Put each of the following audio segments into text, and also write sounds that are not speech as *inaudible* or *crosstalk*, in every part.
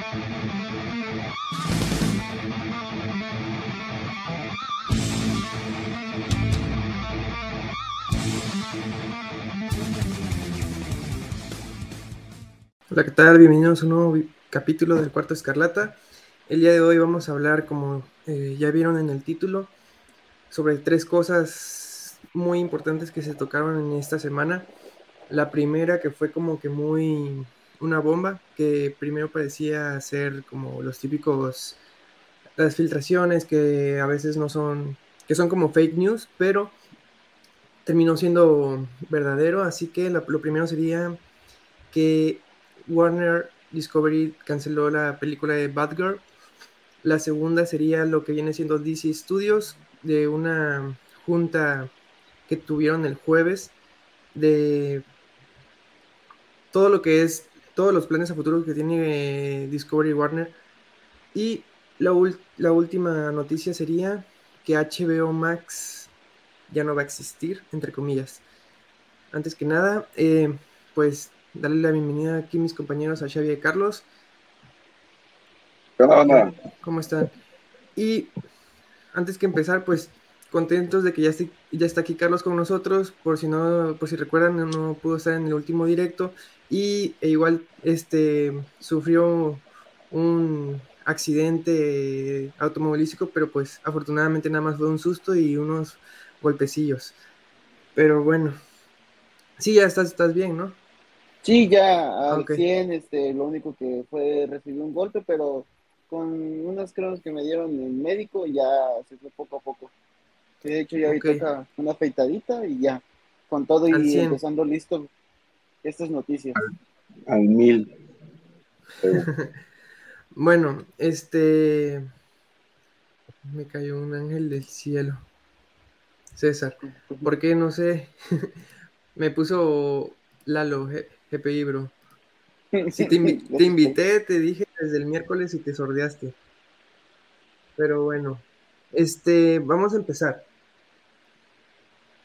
Hola, ¿qué tal? Bienvenidos a un nuevo capítulo del Cuarto Escarlata. El día de hoy vamos a hablar, como eh, ya vieron en el título, sobre tres cosas muy importantes que se tocaron en esta semana. La primera que fue como que muy una bomba, que primero parecía ser como los típicos, las filtraciones que a veces no son, que son como fake news, pero terminó siendo verdadero. Así que lo primero sería que Warner Discovery canceló la película de Batgirl. La segunda sería lo que viene siendo DC Studios, de una junta que tuvieron el jueves de todo lo que es, todos los planes a futuro que tiene Discovery Warner. Y la, la última noticia sería que HBO Max ya no va a existir, entre comillas. Antes que nada, eh, pues darle la bienvenida aquí a mis compañeros a Xavi y Carlos. ¿Cómo están? Y antes que empezar, pues contentos de que ya, ya está aquí Carlos con nosotros, por si no, por si recuerdan, no pudo estar en el último directo y e igual este sufrió un accidente automovilístico, pero pues afortunadamente nada más fue un susto y unos golpecillos. Pero bueno, sí, ya estás, estás bien, ¿no? Sí, ya al 100, este, lo único que fue recibir un golpe, pero con unas cronos que me dieron el médico ya se fue poco a poco. De hecho, ya ahorita una afeitadita y ya, con todo y empezando listo estas noticias. Al, mil. *laughs* bueno, este... Me cayó un ángel del cielo. César. ¿Por qué? No sé. *laughs* me puso Lalo. GPI, bro. Si *laughs* te, invité, te dije desde el miércoles y te sordeaste. Pero bueno, este, vamos a empezar.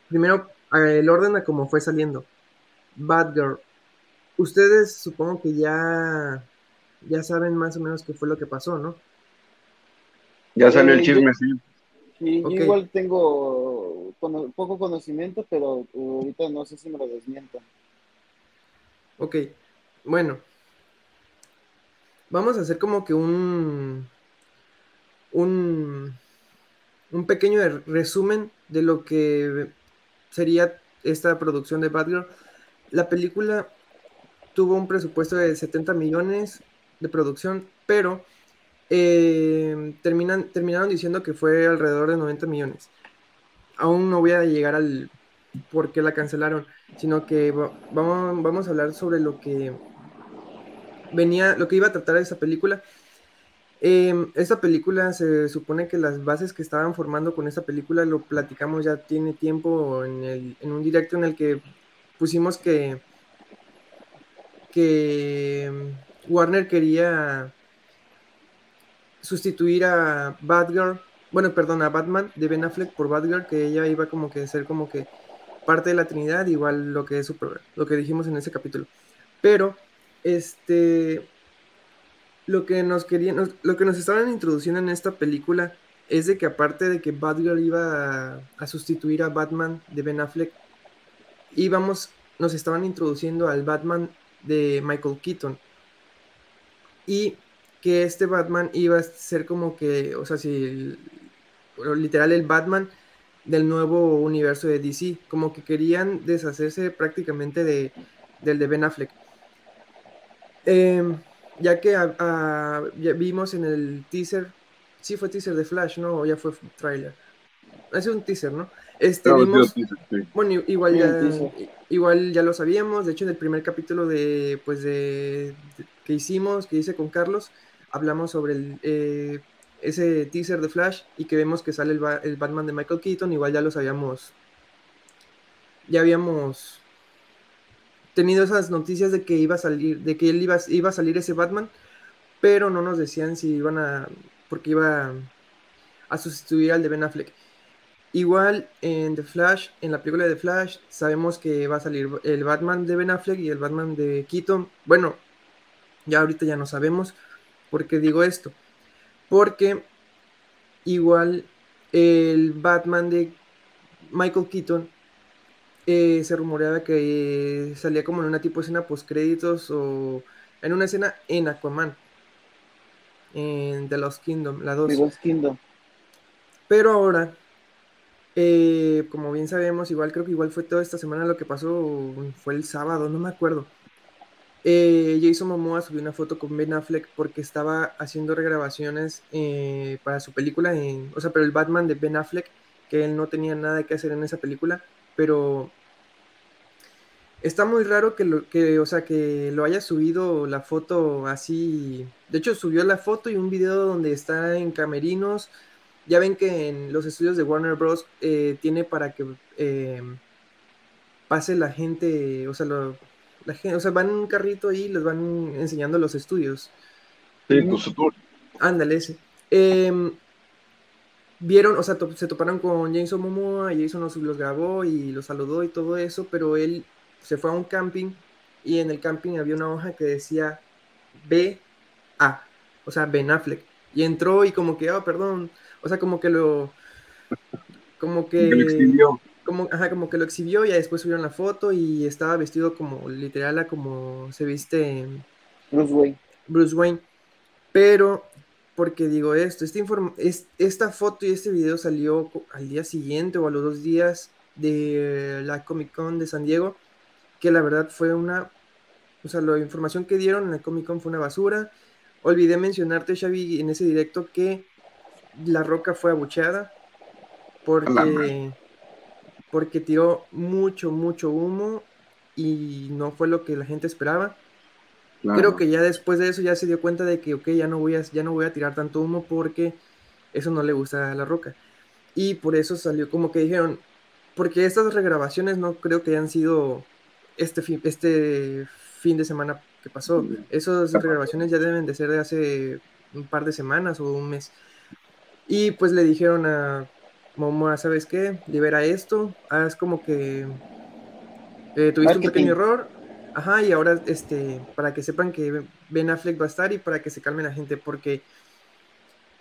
Primero, el orden a cómo fue saliendo. Bad Girl. Ustedes supongo que ya, ya saben más o menos qué fue lo que pasó, ¿no? Ya salió el chisme, sí. Sí, yo igual tengo poco conocimiento, pero ahorita no sé si me lo desmientan. Ok, bueno. Vamos a hacer como que un, un, un pequeño resumen de lo que sería esta producción de Batgirl. La película tuvo un presupuesto de 70 millones de producción, pero eh, terminan, terminaron diciendo que fue alrededor de 90 millones. Aún no voy a llegar al por qué la cancelaron sino que vamos, vamos a hablar sobre lo que venía, lo que iba a tratar esa película. Eh, esta película se supone que las bases que estaban formando con esta película lo platicamos ya tiene tiempo en, el, en un directo en el que pusimos que, que Warner quería sustituir a Batgirl, bueno, perdón, a Batman de Ben Affleck por Batgirl, que ella iba como que a ser como que parte de la Trinidad, igual lo que es lo que dijimos en ese capítulo. Pero, este, lo que nos querían, lo que nos estaban introduciendo en esta película es de que aparte de que Batgirl iba a, sustituir a Batman de Ben Affleck, íbamos, nos estaban introduciendo al Batman de Michael Keaton. Y que este Batman iba a ser como que, o sea, si literal el Batman del nuevo universo de DC, como que querían deshacerse prácticamente de, del de Ben Affleck. Em, ya que ya vimos en el teaser, sí fue teaser de Flash, ¿no? O ya fue trailer. Es un teaser, ¿no? Este, vimos, bueno, igual ya, igual ya lo sabíamos, de hecho en el primer capítulo de, pues de, que hicimos, que hice con Carlos, hablamos sobre el, eh, ese teaser de Flash y que vemos que sale el, Batman de Michael Keaton, igual ya los habíamos, ya habíamos tenido esas noticias de que iba a salir, de que él iba, iba a salir ese Batman, pero no nos decían si iban a, porque iba a sustituir al de Ben Affleck. Igual en The Flash, en la película de Flash, sabemos que va a salir el Batman de Ben Affleck y el Batman de Keaton. Bueno, ya ahorita ya no sabemos, ¿Por qué digo esto? Porque igual el Batman de Michael Keaton eh, se rumoreaba que salía como en una tipo escena post créditos o en una escena en Aquaman en The Lost Kingdom, la 2. Kingdom. Pero ahora, eh, como bien sabemos, igual creo que igual fue toda esta semana lo que pasó, fue el sábado, no me acuerdo. Eh, Jason Momoa subió una foto con Ben Affleck porque estaba haciendo regrabaciones eh, para su película, en, o sea, pero el Batman de Ben Affleck, que él no tenía nada que hacer en esa película, pero está muy raro que lo, que, o sea, que lo haya subido la foto así. De hecho, subió la foto y un video donde está en camerinos. Ya ven que en los estudios de Warner Bros. Eh, tiene para que pase la gente, o sea, lo, la gente, o sea, van en un carrito y les van enseñando los estudios. Sí, pues tour. Ándale, ese. Em, vieron, o sea, se toparon con Jason Momoa y Jason los, los grabó y los saludó y todo eso, pero él se fue a un camping y en el camping había una hoja que decía B A, o sea, Ben Affleck. Y entró y como que, oh, perdón, o sea, como que lo, como que, como, ajá, como que lo exhibió y después subieron la foto y estaba vestido como literal a como se viste Bruce Wayne. Bruce Wayne. Pero, porque digo esto, este es, esta foto y este video salió al día siguiente o a los dos días de la Comic Con de San Diego, que la verdad fue una, o sea, la información que dieron en la Comic Con fue una basura. Olvidé mencionarte, Xavi, en ese directo que La Roca fue abucheada porque porque tiró mucho, mucho humo y no fue lo que la gente esperaba. Creo que ya después de eso ya se dio cuenta de que, ok, ya no voy a, ya no voy a tirar tanto humo porque eso no le gusta a la roca. Y por eso salió como que dijeron, porque estas regrabaciones no creo que hayan sido este fin, este fin de semana que pasó. Esas regrabaciones ya deben de ser de hace un par de semanas o un mes. Y pues le dijeron a Momoa, ¿sabes qué? Libera esto, haz como que eh, tuviste un pequeño error, ajá, y ahora, este, para que sepan que Ben Affleck va a estar y para que se calme la gente, porque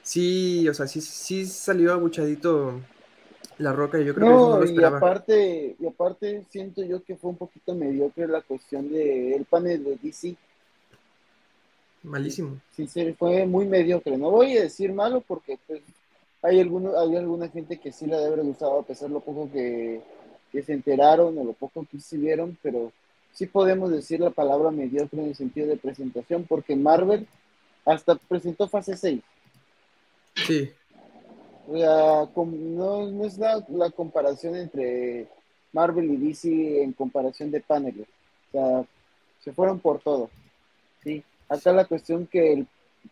sí, o sea, sí, sí salió abuchadito la roca y yo creo que eso no lo esperaba. Y aparte, y aparte siento yo que fue un poquito mediocre la cuestión del el panel de DC. Malísimo. Sí, sí, fue muy mediocre. No voy a decir malo porque pues hay, alguno, hay alguna gente que sí le debe haber gustado, a pesar de lo poco que, se enteraron o lo poco que se vieron, pero sí podemos decir la palabra mediocre en el sentido de presentación, porque Marvel hasta presentó fase 6. Sí. no, es la, la, comparación entre Marvel y DC en comparación de paneles. O sea, se fueron por todo. ¿sí? Acá la cuestión que el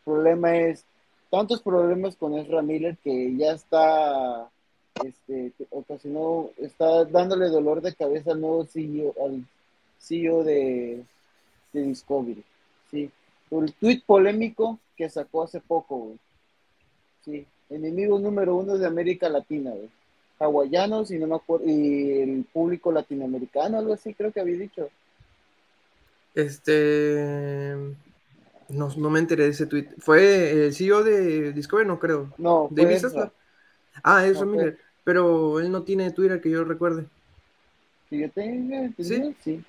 problema es tantos problemas con Ezra Miller que ya está este, ocasionó, está dándole dolor de cabeza al nuevo CEO, al CEO de, Discovery. ¿sí? El tweet polémico que sacó hace poco, Sí, enemigo número uno de América Latina, güey. Hawaianos y no me acuerdo, y el público latinoamericano, algo así creo que había dicho. Este no, no me enteré de ese tweet. ¿Fue el CEO de Discovery? No creo. No, David Ah, es Miller. Pero él no tiene Twitter que yo recuerde. Que yo tenga, ¿Sí? sí.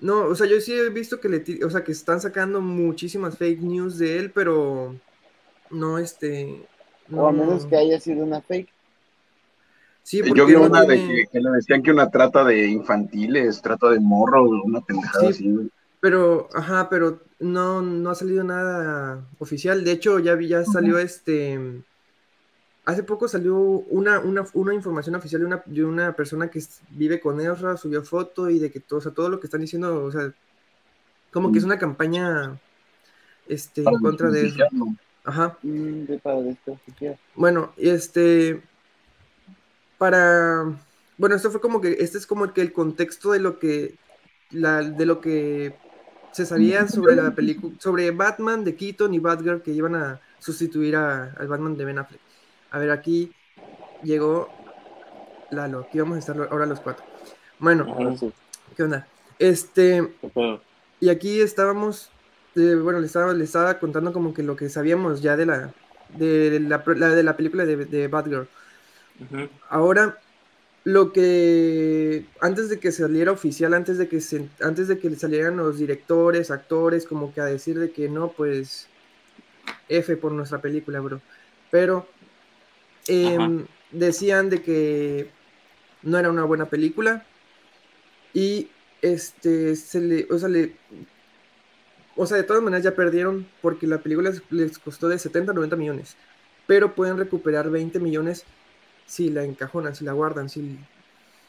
No, o sea, yo sí he visto que le, o sea, que están sacando muchísimas fake news de él, pero no, este. O a menos que haya sido una fake. Sí, porque yo vi una de que, le decían que una trata de infantiles, trata de morros, una pendejada así. Pero, ajá, pero no, no ha salido nada oficial. De hecho, ya, ya salió este. Hace poco salió una, una, información oficial de una, de una persona que vive con Ezra, subió foto y de que todo, o sea, todo lo que están diciendo, o sea, como que es una campaña este, en contra de eso. Ajá. Mm, bueno, este. Para. Bueno, esto fue como que. Este es como que el contexto de lo que. La, de lo que se sabía sobre la película, sobre Batman de Keaton y Batgirl que iban a sustituir a, al Batman de Ben Affleck. A ver, aquí llegó Lalo, aquí vamos a estar ahora los cuatro. Bueno, ¿qué onda? Este, y aquí estábamos bueno, le estaba, le estaba contando como que lo que sabíamos ya de la, de la, de la película de, de Batgirl. Ahora, lo que antes de que saliera oficial, antes de que se, antes de que salieran los directores, actores, como que a decir de que no, pues F por nuestra película, bro. Pero em, decían de que no era una buena película y este se le, o sea, le, o sea, de todas maneras ya perdieron porque la película les, costó de 70 a 90 millones, pero pueden recuperar 20 millones si la encajonan, si la guardan, si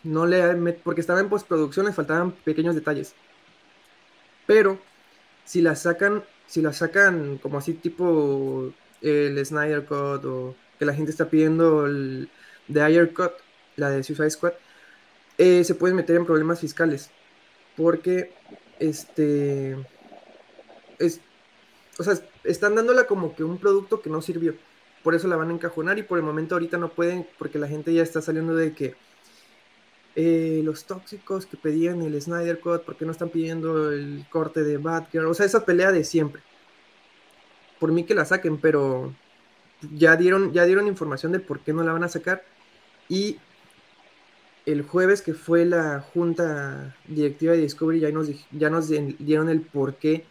no le porque estaba en postproducción, les faltaban pequeños detalles. Pero si la sacan, si la sacan como así tipo el Snyder Cut o que la gente está pidiendo el The Ayer Cut, la de Suicide Squad, eh, se pueden meter en problemas fiscales porque este es, o sea, están dándola como que un producto que no sirvió por eso la van a encajonar y por el momento ahorita no pueden porque la gente ya está saliendo de que eh, los tóxicos que pedían el Snyder Cut, porque no están pidiendo el corte de Batgirl? O sea, esa pelea de siempre. Por mí que la saquen, pero ya dieron, ya dieron información de por qué no la van a sacar. Y el jueves que fue la junta directiva de Discovery ya nos, ya nos dieron el por qué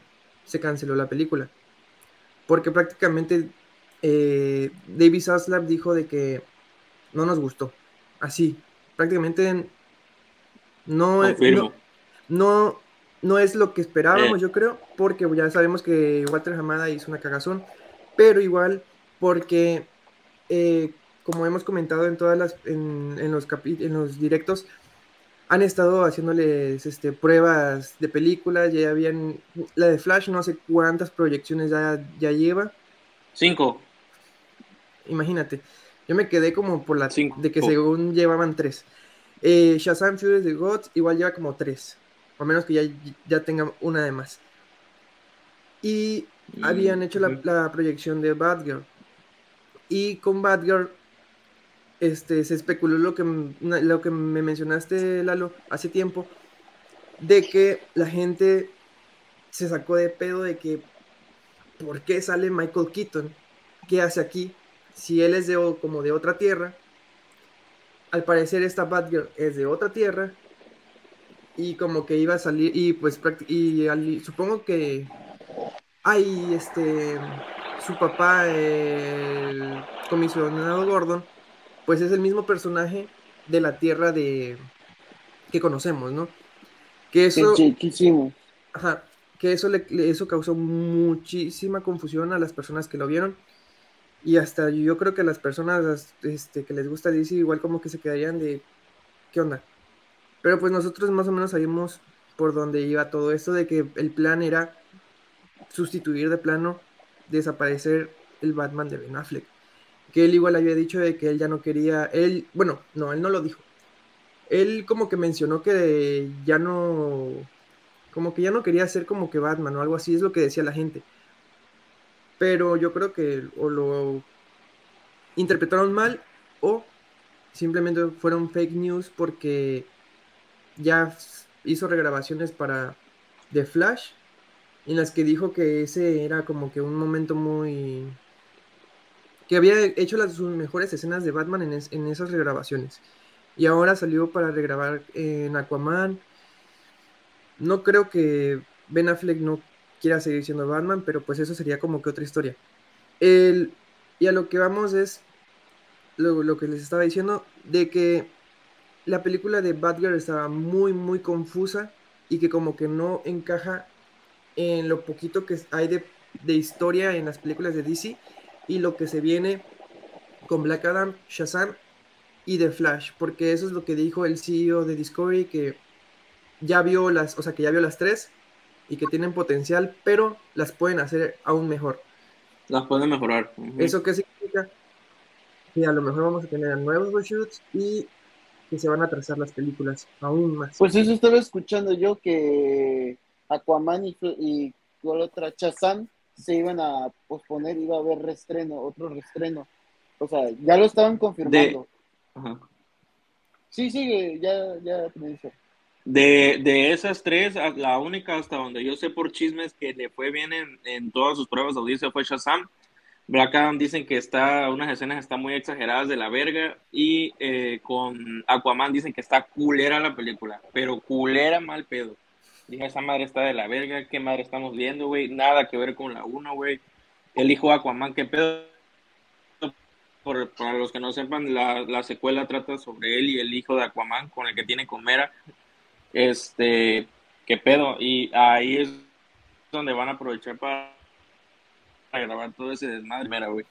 se canceló la película. Porque prácticamente eh, David Zaslav dijo de que no nos gustó. Así, prácticamente no, no, no, es lo que esperábamos, eh. yo creo, porque ya sabemos que Walter Hamada hizo una cagazón, pero igual porque, eh, como hemos comentado en todas las, en, los en los directos, han estado haciéndoles este, pruebas de películas, ya habían, la de Flash no sé cuántas proyecciones ya, ya lleva. Cinco imagínate. Yo me quedé como por la de que según llevaban tres. Eh, Shazam Fury the Gods igual lleva como tres. O menos que ya, ya tenga una de más. Y habían hecho la, proyección de Batgirl. Y con Batgirl este, se especuló lo que, lo que me mencionaste, Lalo, hace tiempo, de que la gente se sacó de pedo de que ¿por qué sale Michael Keaton? ¿Qué hace aquí? si él es de como de otra tierra, al parecer esta Batgirl es de otra tierra y como que iba a salir y pues y supongo que hay este su papá el comisionado Gordon pues es el mismo personaje de la tierra de que conocemos, ¿no? Que eso Ajá, que eso le, eso causó muchísima confusión a las personas que lo vieron y hasta yo creo que las personas este, que les gusta DC igual como que se quedarían de, ¿qué onda? Pero pues nosotros más o menos sabíamos por dónde iba todo esto de que el plan era sustituir de plano, desaparecer el Batman de Ben Affleck. Que él igual había dicho de que él ya no quería, él, bueno, no, él no lo dijo. Él como que mencionó que ya no, como que ya no quería ser como que Batman o algo así, es lo que decía la gente pero yo creo que o lo interpretaron mal o simplemente fueron fake news porque ya hizo regrabaciones para The Flash en las que dijo que ese era como que un momento muy que había hecho las sus mejores escenas de Batman en, en esas regrabaciones y ahora salió para regrabar en Aquaman no creo que Ben Affleck no quiera seguir siendo Batman, pero pues eso sería como que otra historia. El, y a lo que vamos es lo, lo, que les estaba diciendo, de que la película de Batgirl estaba muy, muy confusa y que como que no encaja en lo poquito que hay de, de historia en las películas de DC y lo que se viene con Black Adam, Shazam y The Flash, porque eso es lo que dijo el CEO de Discovery, que ya vio las, o sea, que ya vio las tres y que tienen potencial, pero las pueden hacer aún mejor. Las pueden mejorar. ¿Eso qué significa? Que a lo mejor vamos a tener nuevos reshoots y que se van a trazar las películas aún más. Pues eso estaba escuchando yo que Aquaman y, y otra Chazán se iban a posponer, iba a haber restreno, otro restreno. O sea, ya lo estaban confirmando. Sí, sigue, ya, ya me dice. De, de, esas tres, la única hasta donde yo sé por chismes que le fue bien en, en todas sus pruebas de audiencia fue Shazam. Black Adam dicen que está, unas escenas están muy exageradas de la verga y eh, con Aquaman dicen que está culera la película, pero culera mal pedo. Dije, esa madre está de la verga, qué madre estamos viendo, güey, nada que ver con la 1, güey. El hijo de Aquaman, qué pedo. Por, para los que no sepan, la, la, secuela trata sobre él y el hijo de Aquaman con el que tiene Comera. Este, qué pedo. Y ahí es donde van a aprovechar para grabar todo ese desmadre, mera, güey.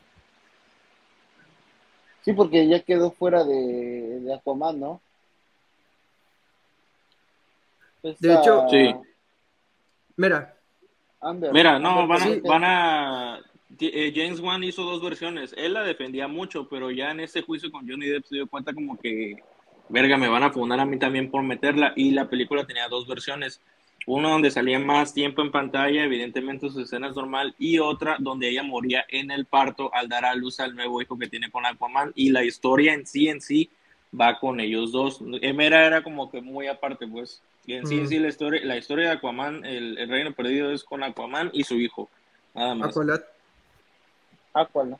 Sí, porque ya quedó fuera de, de Aquaman, ¿no? De hecho, sí. Mira. Mira, no, van a, van a eh, James Wan hizo dos versiones. Él la defendía mucho, pero ya en ese juicio con Johnny Depp se dio cuenta como que, verga, me van a fundar a mí también por meterla. Y la película tenía dos versiones. Uno donde salía más tiempo en pantalla, evidentemente sus escenas normal, y otra donde ella moría en el parto al dar a luz al nuevo hijo que tiene con Aquaman. Y la historia en sí, en sí, va con ellos dos. Emera era como que muy aparte, pues. Y en sí, en sí, la historia, la historia de Aquaman, el, el, reino perdido es con Aquaman y su hijo. Nada más. Aqualat. Aqualat.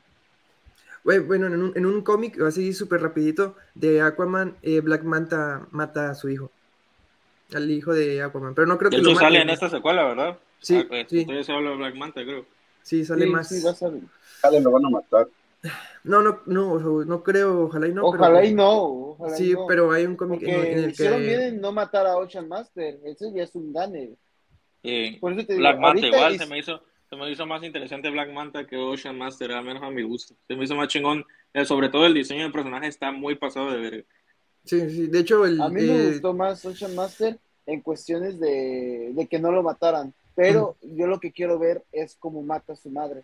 Bueno, en un, en un cómic, así súper rapidito, de Aquaman, eh, Black Manta mata a su hijo. Al hijo de Aquaman. Pero no creo que lo sale en esta secuela, ¿verdad? Sí, ah, pues, sí. Se habla de Black Manta, creo. Sí, sale Sí, más. sí, va a salir. Sale, lo van a matar. No, no, no, no creo, ojalá y no. Ojalá pero- y no. Ojalá y Sí, no. pero hay un cómic en, el hicieron bien que. en no matar a Ocean Master. Ese ya es un gane. Sí. Por eso te digo, Black Manta igual es- se me hizo se me hizo más interesante Black Manta que Ocean Master, al menos a mi gusto. Se me hizo más chingón. Eh, sobre todo el diseño del personaje está muy pasado de verga. Sí, sí, de hecho, el. A mí me eh, gustó más Ocean Master en cuestiones de, de que no lo mataran. Pero yo lo que quiero ver es cómo mata a su madre.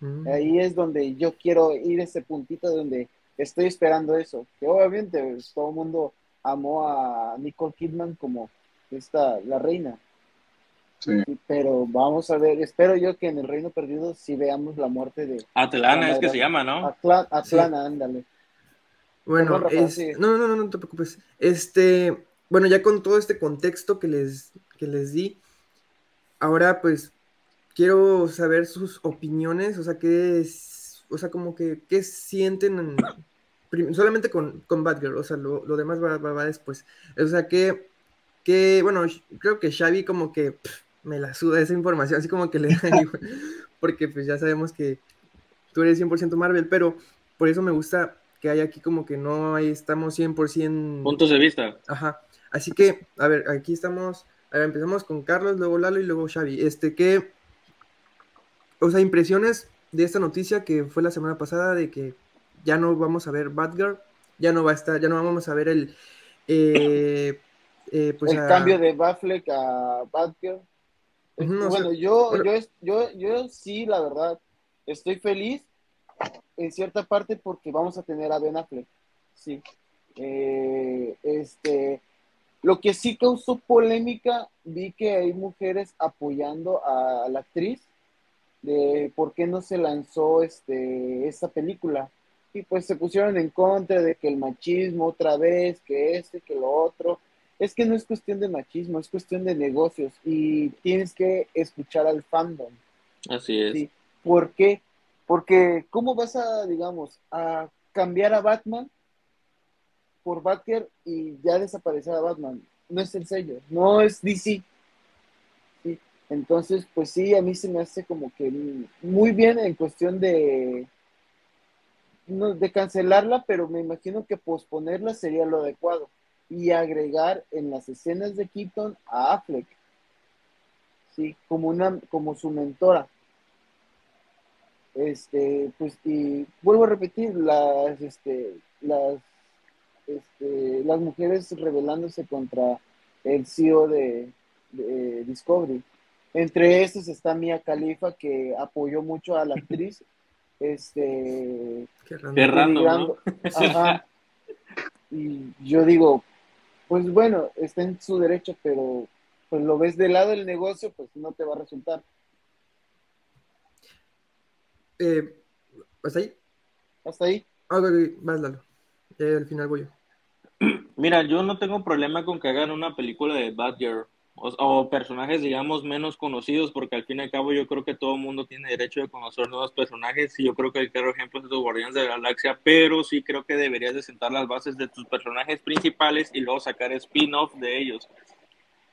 Mm, Ahí es donde yo quiero ir a ese puntito donde estoy esperando eso. Que obviamente pues, todo el mundo amó a Nicole Kidman como esta, la reina. Sí. Sí, Pero vamos a ver, espero yo que en el Reino Perdido sí veamos la muerte de Atlana La es que se llama, ¿no? Atla- Atlana, ándale. Bueno, Rafa, es- no, no, no, no te preocupes. Este, bueno, ya con todo este contexto que les, que les di, ahora pues quiero saber sus opiniones, o sea, qué es, o sea, como que, qué sienten en- solamente con, con Batgirl, o sea, lo, lo demás va, va- va después. O sea, que, que, bueno, creo que Xavi como que pff, me la suda esa información, así como que le da igual, *laughs* porque pues ya sabemos que tú eres 100% Marvel, pero por eso me gusta que hay aquí como que no ahí estamos 100%... Puntos de vista. Ajá. Así que, a ver, aquí estamos. A ver, empezamos con Carlos, luego Lalo y luego Xavi. Este, ¿qué? O sea, impresiones de esta noticia que fue la semana pasada de que ya no vamos a ver Batgirl, ya no va a estar, ya no vamos a ver el. eh, eh, pues el a- cambio de Batfleck a Batgirl. Ujú, o sea, bueno, yo, bueno. yo, yo, yo sí, la verdad, estoy feliz en cierta parte porque vamos a tener a Ben Affleck. Sí. Eh, este, lo que sí causó polémica, vi que hay mujeres apoyando a, la actriz de por qué no se lanzó este, esta película. Y pues se pusieron en contra de que el machismo otra vez, que este, que lo otro. Es que no es cuestión de machismo, es cuestión de negocios y tienes que escuchar al fandom. Así es. Sí. ¿Por qué? Porque ¿cómo vas a, digamos, a cambiar a Batman por Batgirl y ya desaparecer a Batman? No es el sello, no es DC. Entonces, pues sí, a mí se me hace como que muy bien en cuestión de no, de cancelarla, pero me imagino que posponerla sería lo adecuado y agregar en las escenas de Keaton a Affleck, sí, como una, como su mentora. Este, pues, y vuelvo a repetir, las, este, las, este, las mujeres rebelándose contra el CEO de Discovery. Entre estos está Mia Khalifa, que apoyó mucho a la actriz. *laughs* Este, qué. Ajá. Y yo digo, pues bueno, está en su derecho, pero pues lo ves del lado del negocio, pues no te va a resultar. Eh, ¿Hasta ahí? Hasta ahí. Ah, ok, ok, vas, Lalo. Ya al final voy yo. *clears throat* Mira, yo no tengo problema con que hagan una película de Batgirl o, personajes, digamos, menos conocidos, porque al fin y al cabo yo creo que todo el mundo tiene derecho de conocer nuevos personajes y yo creo que el claro ejemplo es los Guardianes de la Galaxia, pero sí creo que deberías de sentar las bases de tus personajes principales y luego sacar spin-off de ellos.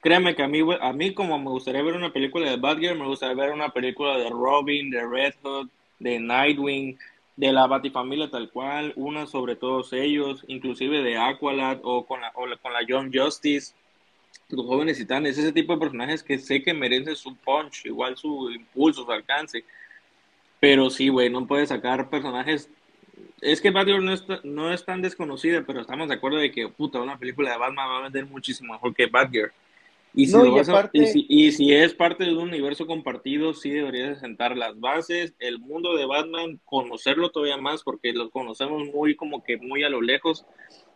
Créeme que a mí, a mí como me gustaría ver una película de Batgirl, me gustaría ver una película de Robin, de Red Hood, de Nightwing, de la Batifamilia tal cual, una sobre todos ellos, inclusive de Aqualad o con la, o con la Young Justice los jóvenes titanes, ese tipo de personajes que sé que merecen su punch, igual su impulso, su alcance. Pero sí, güey, no puedes sacar personajes. Es que Batgirl no es, no es tan desconocida, pero estamos de acuerdo de que, puta, una película de Batman va a vender muchísimo mejor que Batgirl. Y si, y, si, es parte de un universo compartido, sí deberías sentar las bases, el mundo de Batman, conocerlo todavía más, porque lo conocemos muy como que muy a lo lejos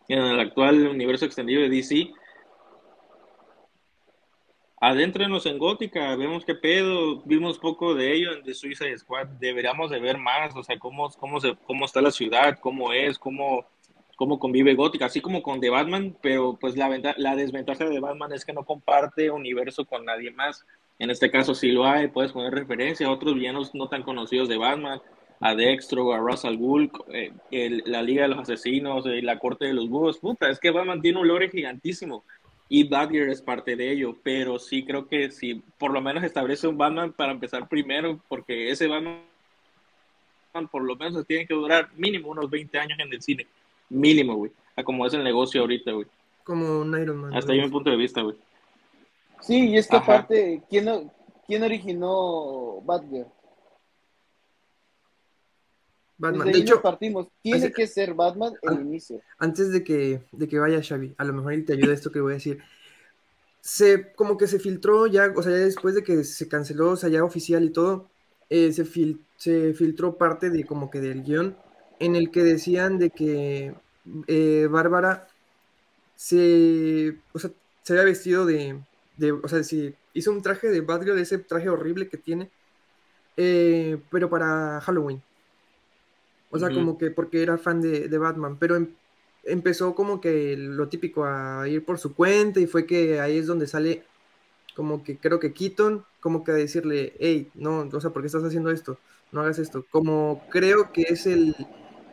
en el actual universo extendido de DC, adéntrenos en Gótica, vemos qué pedo, vimos poco de ello en The Suicide Squad, deberíamos de ver más, o sea, cómo, cómo, cómo está la ciudad, cómo es, cómo, cómo convive Gótica, así como con The Batman, pero pues la, la desventaja de Batman es que no comparte universo con nadie más. En este caso sí lo hay, puedes poner referencia a otros villanos no tan conocidos de Batman, a Dextro, a Russell Bull, eh, la Liga de los Asesinos, eh, la Corte de los Búhos, puta, es que Batman tiene un lore gigantísimo y Batgirl es parte de ello, pero sí creo que si por lo menos establece un Batman para empezar primero, porque ese Batman por lo menos tiene que durar mínimo unos 20 años en el cine, mínimo, güey, a como es el negocio ahorita, güey. Como un Iron Man. Hasta ahí mi punto de vista, güey. Sí, y es que aparte, ¿quién, ¿quién originó Batgirl? Batman. de hecho, partimos. Tiene que ser Batman el inicio. Antes de que, de que vaya Xavi, a lo mejor él te ayuda esto que voy a decir. Se, como que se filtró ya, o sea, ya después de que se canceló, o sea, ya oficial y todo, eh, se, se filtró parte de como que del guion en el que decían de que eh, Bárbara se, o sea, se había vestido de, de, o sea, si hizo un traje de Batgirl, de ese traje horrible que tiene, eh, pero para Halloween. O sea, como que porque era fan de, Batman, pero em, empezó como que lo típico a ir por su cuenta y fue que ahí es donde sale como que creo que Keaton, como que a decirle, hey, no, o sea, ¿por qué estás haciendo esto? No hagas esto. Como creo que es el,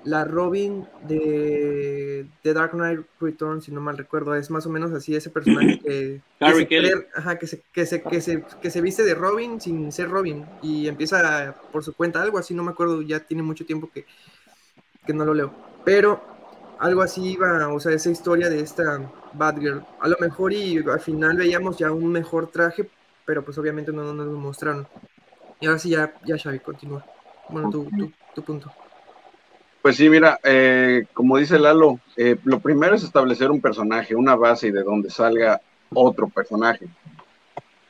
la Robin de, de, Dark Knight Returns, si no mal recuerdo, es más o menos así ese personaje *clears throat* que, que, se, que, se, que, se, que, se, viste de Robin sin ser Robin y empieza por su cuenta, algo así, no me acuerdo, ya tiene mucho tiempo que, que no lo leo, pero algo así iba, o sea, esa historia de esta Batgirl, a lo mejor y al final veíamos ya un mejor traje, pero pues obviamente no, nos lo mostraron. Y ahora sí, ya, ya Xavi, continúa. Bueno, tu, tu, tu punto. Pues sí, mira, eh, como dice Lalo, eh, lo primero es establecer un personaje, una base y de donde salga otro personaje.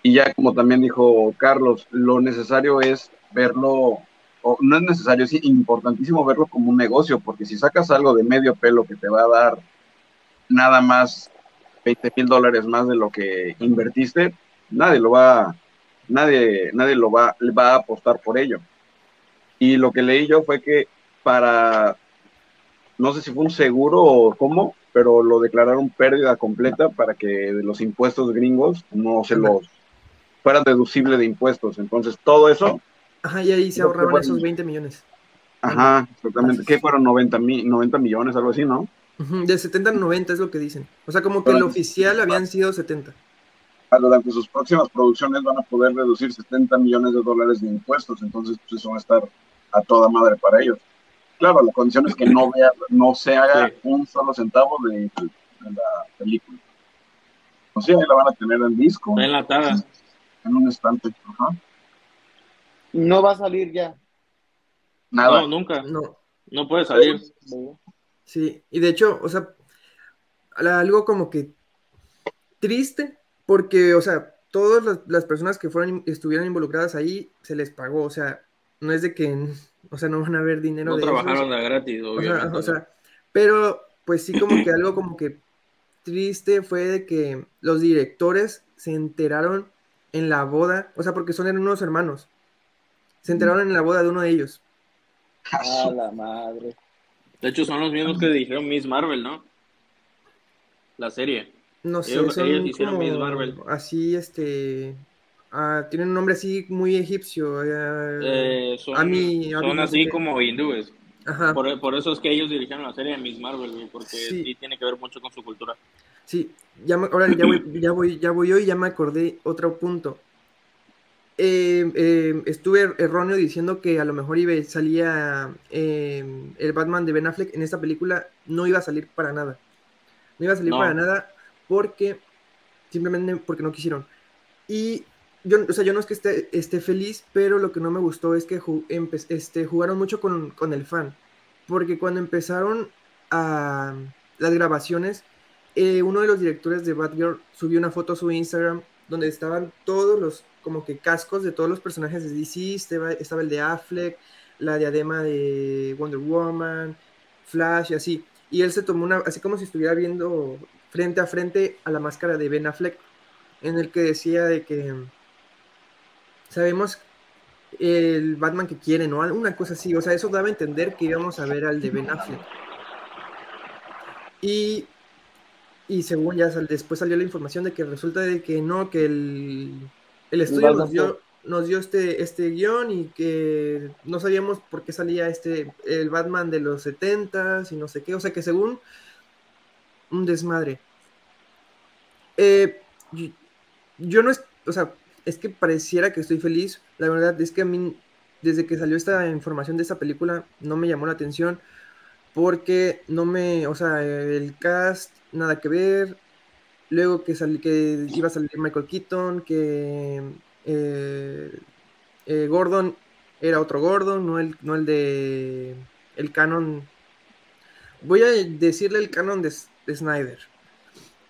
Y ya como también dijo Carlos, lo necesario es verlo, o no es necesario, es importantísimo verlo como un negocio, porque si sacas algo de medio pelo que te va a dar nada más 20 mil dólares más de lo que invertiste, nadie lo va, nadie, nadie lo va, va a apostar por ello. Y lo que leí yo fue que para, no sé si fue un seguro o cómo, pero lo declararon pérdida completa para que de los impuestos gringos no se los fueran deducible de impuestos. Entonces, todo eso. Ajá, y ahí se ahorraron esos 20 millones. Ajá, exactamente. ¿Qué fueron 90, 90 millones, algo así, no? De 70 a 90 es lo que dicen. O sea, como que el oficial habían sido 70. Durante sus próximas producciones van a poder reducir 70 millones de dólares de impuestos, entonces pues eso va a estar a toda madre para ellos. Claro, la condición es que no, vea, no se haga un solo centavo de, la película. O sea, ahí la van a tener en disco. Enlatada. En un estante. No va a salir ya. Nada. No, nunca. No. No puede salir. Sí, y de hecho, o sea, algo como que triste, porque, o sea, todas las, personas que fueron, estuvieran involucradas ahí, se les pagó, o sea, no es de que o sea, no van a ver dinero no trabajaron de gratis, obviamente. O sea, pero pues sí como que algo como que triste fue de que los directores se enteraron en la boda, o sea, porque son unos hermanos. Se enteraron en la boda de uno de ellos. A la madre. De hecho, son los mismos que dijeron Miss Marvel, ¿no? la serie. No sé, son Marvel. así, este, ah, tienen un nombre así muy egipcio. Eh, son, son así como hindúes. Ajá. Por, eso es que ellos dirigieron la serie de Miss Marvel, porque sí. tiene que ver mucho con su cultura. Sí, ya ahora ya voy, ya voy, ya voy yo y ya me acordé otro punto. Eh, eh, estuve erróneo diciendo que a lo mejor iba, salía eh, el Batman de Ben Affleck en esta película, no iba a salir para nada. No iba a salir para nada porque simplemente porque no quisieron. Y yo, o sea, yo no es que esté, esté feliz, pero lo que no me gustó es que este, jugaron mucho con, con, el fan. Porque cuando empezaron a las grabaciones, uno de los directores de Batgirl subió una foto a su Instagram donde estaban todos los como que cascos de todos los personajes de DC, estaba, estaba el de Affleck, la diadema de Wonder Woman, Flash y así. Y él se tomó una, así como si estuviera viendo frente a frente a la máscara de Ben Affleck, en el que decía de que sabemos el Batman que quiere, ¿no? Una cosa así, o sea, eso daba a entender que íbamos a ver al de Ben Affleck. Y y según ya después salió la información de que resulta de que no, que el, estudio nos dio, nos dio este, este guion y que no sabíamos por qué salía este el Batman de los 70 y no sé qué. O sea que según un desmadre. Eh, yo, no es, o sea, es que pareciera que estoy feliz. La verdad es que a mí, desde que salió esta información de esta película, no me llamó la atención porque no me, o sea, el cast nada que ver. Luego que, que iba a salir Michael Keaton, que eh, eh, Gordon era otro Gordon, no el, no el de el canon. Voy a decirle el canon de, Snyder.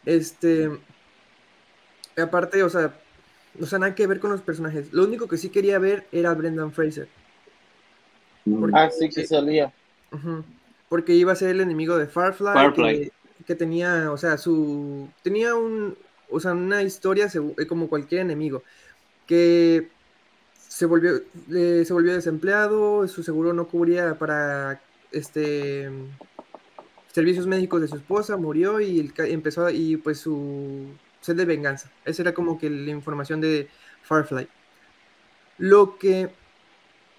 Este. Aparte, o sea, no sea, nada que ver con los personajes. Lo único que sí quería ver era Brendan Fraser. ah, sí que salía. porque iba a ser el enemigo de Firefly que tenía, o sea, su tenía un, o sea, una historia eh, como cualquier enemigo, que se volvió, se volvió desempleado, su seguro no cubría para este servicios médicos de su esposa, murió y empezó y pues su sed de venganza. Esa era como que la información de Firefly. Lo que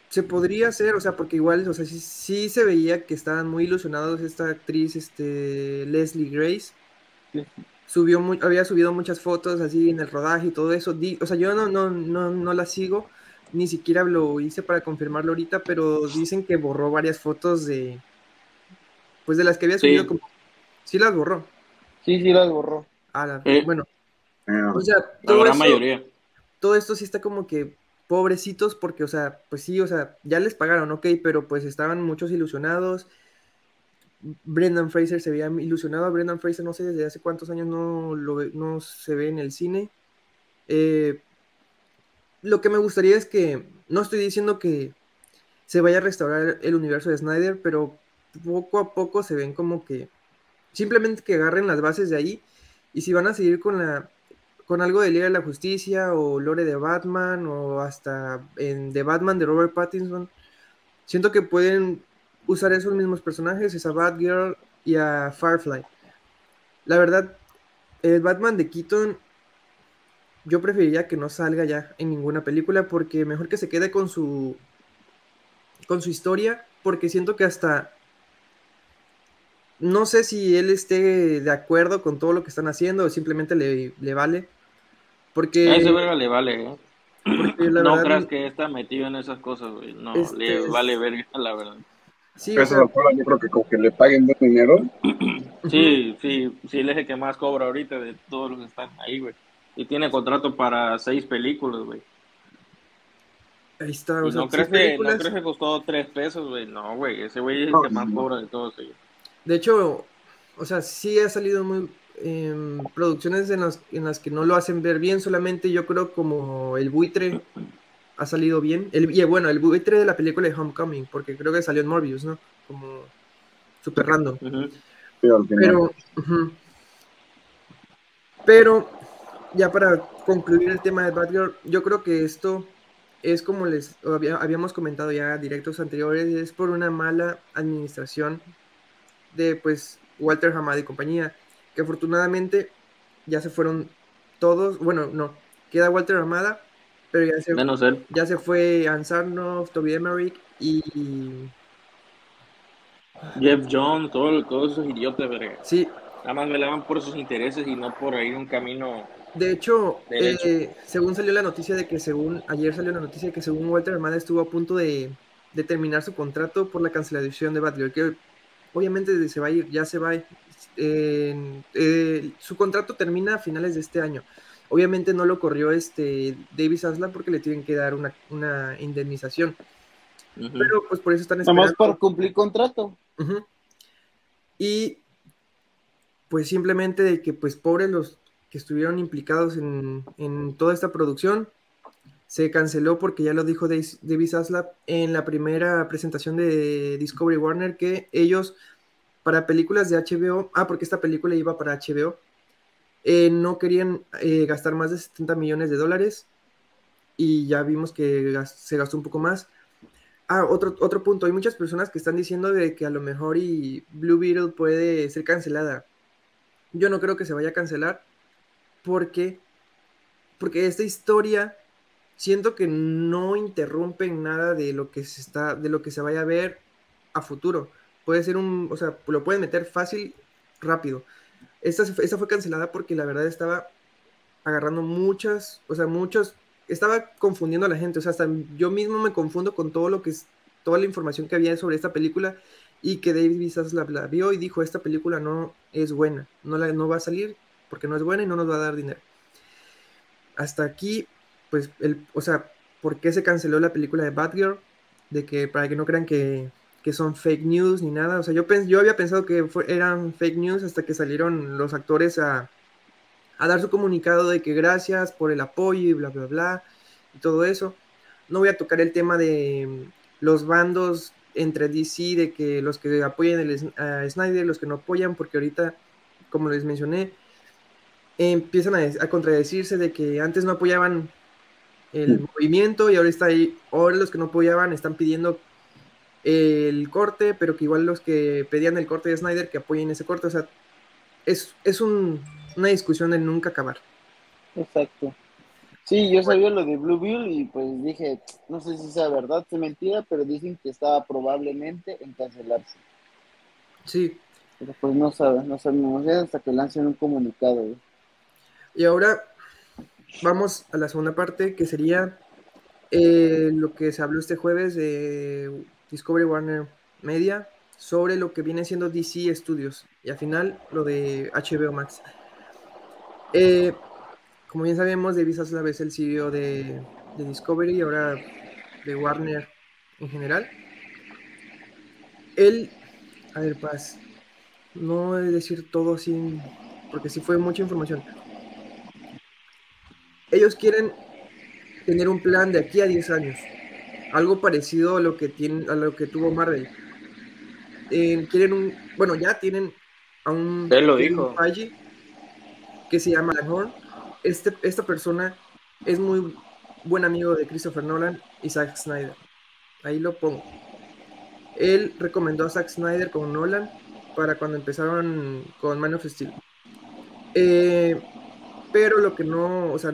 se podría hacer, o sea, porque igual, o sea, sí, se veía que estaban muy ilusionados esta actriz, este, Leslie Grace. Subió había subido muchas fotos así en el rodaje y todo eso. o sea, yo no, no, no, no la sigo, ni siquiera lo hice para confirmarlo ahorita, pero dicen que borró varias fotos de, pues de las que había subido, sí. como, sí las borró. Sí, sí las borró. Ah, bueno. O sea, todo, mayoría. todo esto sí está como que pobrecitos porque, o sea, pues sí, o sea, ya les pagaron, ok, pero pues estaban muchos ilusionados. Brendan Fraser se veía ilusionado. Brendan Fraser no sé desde hace cuántos años no, lo, no se ve en el cine. Eh, lo que me gustaría es que, no estoy diciendo que se vaya a restaurar el universo de Snyder, pero poco a poco se ven como que simplemente que agarren las bases de ahí y si van a seguir con la con algo de Liga de la Justicia o Lore de Batman o hasta en The Batman de Robert Pattinson. Siento que pueden usar esos mismos personajes, esa Batgirl y a Firefly. La verdad, el Batman de Keaton yo preferiría que no salga ya en ninguna película porque mejor que se quede con su con su historia porque siento que hasta no sé si él esté de acuerdo con todo lo que están haciendo o simplemente le, le vale porque... A ese verga le vale, ¿eh? no creas que está metido en esas cosas, güey. No, este le vale verga, la verdad. Sí, o sea... yo creo que con que le paguen buen dinero. Sí, sí, sí, él es el que más cobra ahorita de todos los que están ahí, güey. Y tiene contrato para seis películas, güey. Ahí está, o sea, no, crees que, no crees que costó tres pesos, güey. No, güey, ese güey es el que más cobra de todos ellos. De hecho, o sea, sí ha salido muy, producciones en las, en las que no lo hacen ver bien, solamente yo creo como el buitre ha salido bien. El, y bueno, el buitre de la película de Homecoming, porque creo que salió en Morbius, ¿no? Como super random. Pero, pero, ya para concluir el tema de Batgirl, yo creo que esto es como les habíamos comentado ya directos anteriores, es por una mala administración de pues Walter Hamad y compañía que afortunadamente ya se fueron todos, bueno, no, queda Walter Armada, pero ya se, Menos él. Ya se fue Ansarnov, Toby Emmerich y... Jeff Jones, todos esos idiotas, verga. Sí. Nada más velaban por sus intereses y no por ahí un camino... De hecho, eh, según salió la noticia de que según, ayer salió la noticia de que según Walter Armada estuvo a punto de, de terminar su contrato por la cancelación de Batgirl, que obviamente se va a ir, ya se va. Eh, su contrato termina a finales de este año. Obviamente no lo corrió este Davis Aslan porque le tienen que dar una, una indemnización. Pero pues por eso están esperando. Nomás por cumplir contrato. Y pues simplemente de que pues pobres los que estuvieron implicados en, en toda esta producción, se canceló porque ya lo dijo David Zaslav en la primera presentación de Discovery Warner que ellos para películas de HBO, ah, porque esta película iba para HBO, eh, no querían eh, gastar más de 70 millones de dólares y ya vimos que se gastó un poco más. Ah, otro, otro punto, hay muchas personas que están diciendo de que a lo mejor y Blue Beetle puede ser cancelada. Yo no creo que se vaya a cancelar porque, porque esta historia siento que no interrumpen nada de lo que se está, de lo que se vaya a ver a futuro. Puede ser un, o sea, lo pueden meter fácil, rápido. Esta, esta fue cancelada porque la verdad estaba agarrando muchas, o sea, muchos, estaba confundiendo a la gente, o sea, hasta yo mismo me confundo con todo lo que es, toda la información que había sobre esta película y que David Zaslav la vio y dijo, esta película no es buena, no, la, no va a salir porque no es buena y no nos va a dar dinero. Hasta aquí pues, el, o sea, ¿por qué se canceló la película de Batgirl? De que, para que no crean que, son fake news ni nada. O sea, yo, yo había pensado que eran fake news hasta que salieron los actores a, dar su comunicado de que gracias por el apoyo y bla, bla, bla, y todo eso. No voy a tocar el tema de los bandos entre DC, de que los que apoyan a Snyder, los que no apoyan, porque ahorita, como les mencioné, empiezan a, a contradecirse de que antes no apoyaban el movimiento y ahora está ahí, ahora los que no apoyaban están pidiendo el corte, pero que igual los que pedían el corte de Snyder que apoyen ese corte, o sea, es, es un, una discusión de nunca acabar. Exacto. Sí, yo sabía lo de Blue Bill y pues dije, no sé si sea verdad o mentira, pero dicen que estaba probablemente en cancelarse. Sí. Pero pues no saben, no sabemos hasta que lancen un comunicado. Y ahora vamos a la segunda parte, que sería eh, lo que se habló este jueves de Discovery Warner Media sobre lo que viene siendo DC Studios y al final lo de HBO Max. Eh, como bien sabemos, David Zaslav es el CEO de, de Discovery y ahora de Warner en general. Él, a ver, paz, no de decir todo así, porque sí fue mucha información ellos quieren tener un plan de aquí a 10 años, algo parecido a lo que, tiene, a lo que tuvo Marvel. Eh, quieren un, bueno, ya tienen a un, Él lo dijo. que se llama Horn. Este, esta persona es muy buen amigo de Christopher Nolan y Zack Snyder. Ahí lo pongo. Él recomendó a Zack Snyder con Nolan para cuando empezaron con Man of Steel. Eh, pero lo que no, o sea,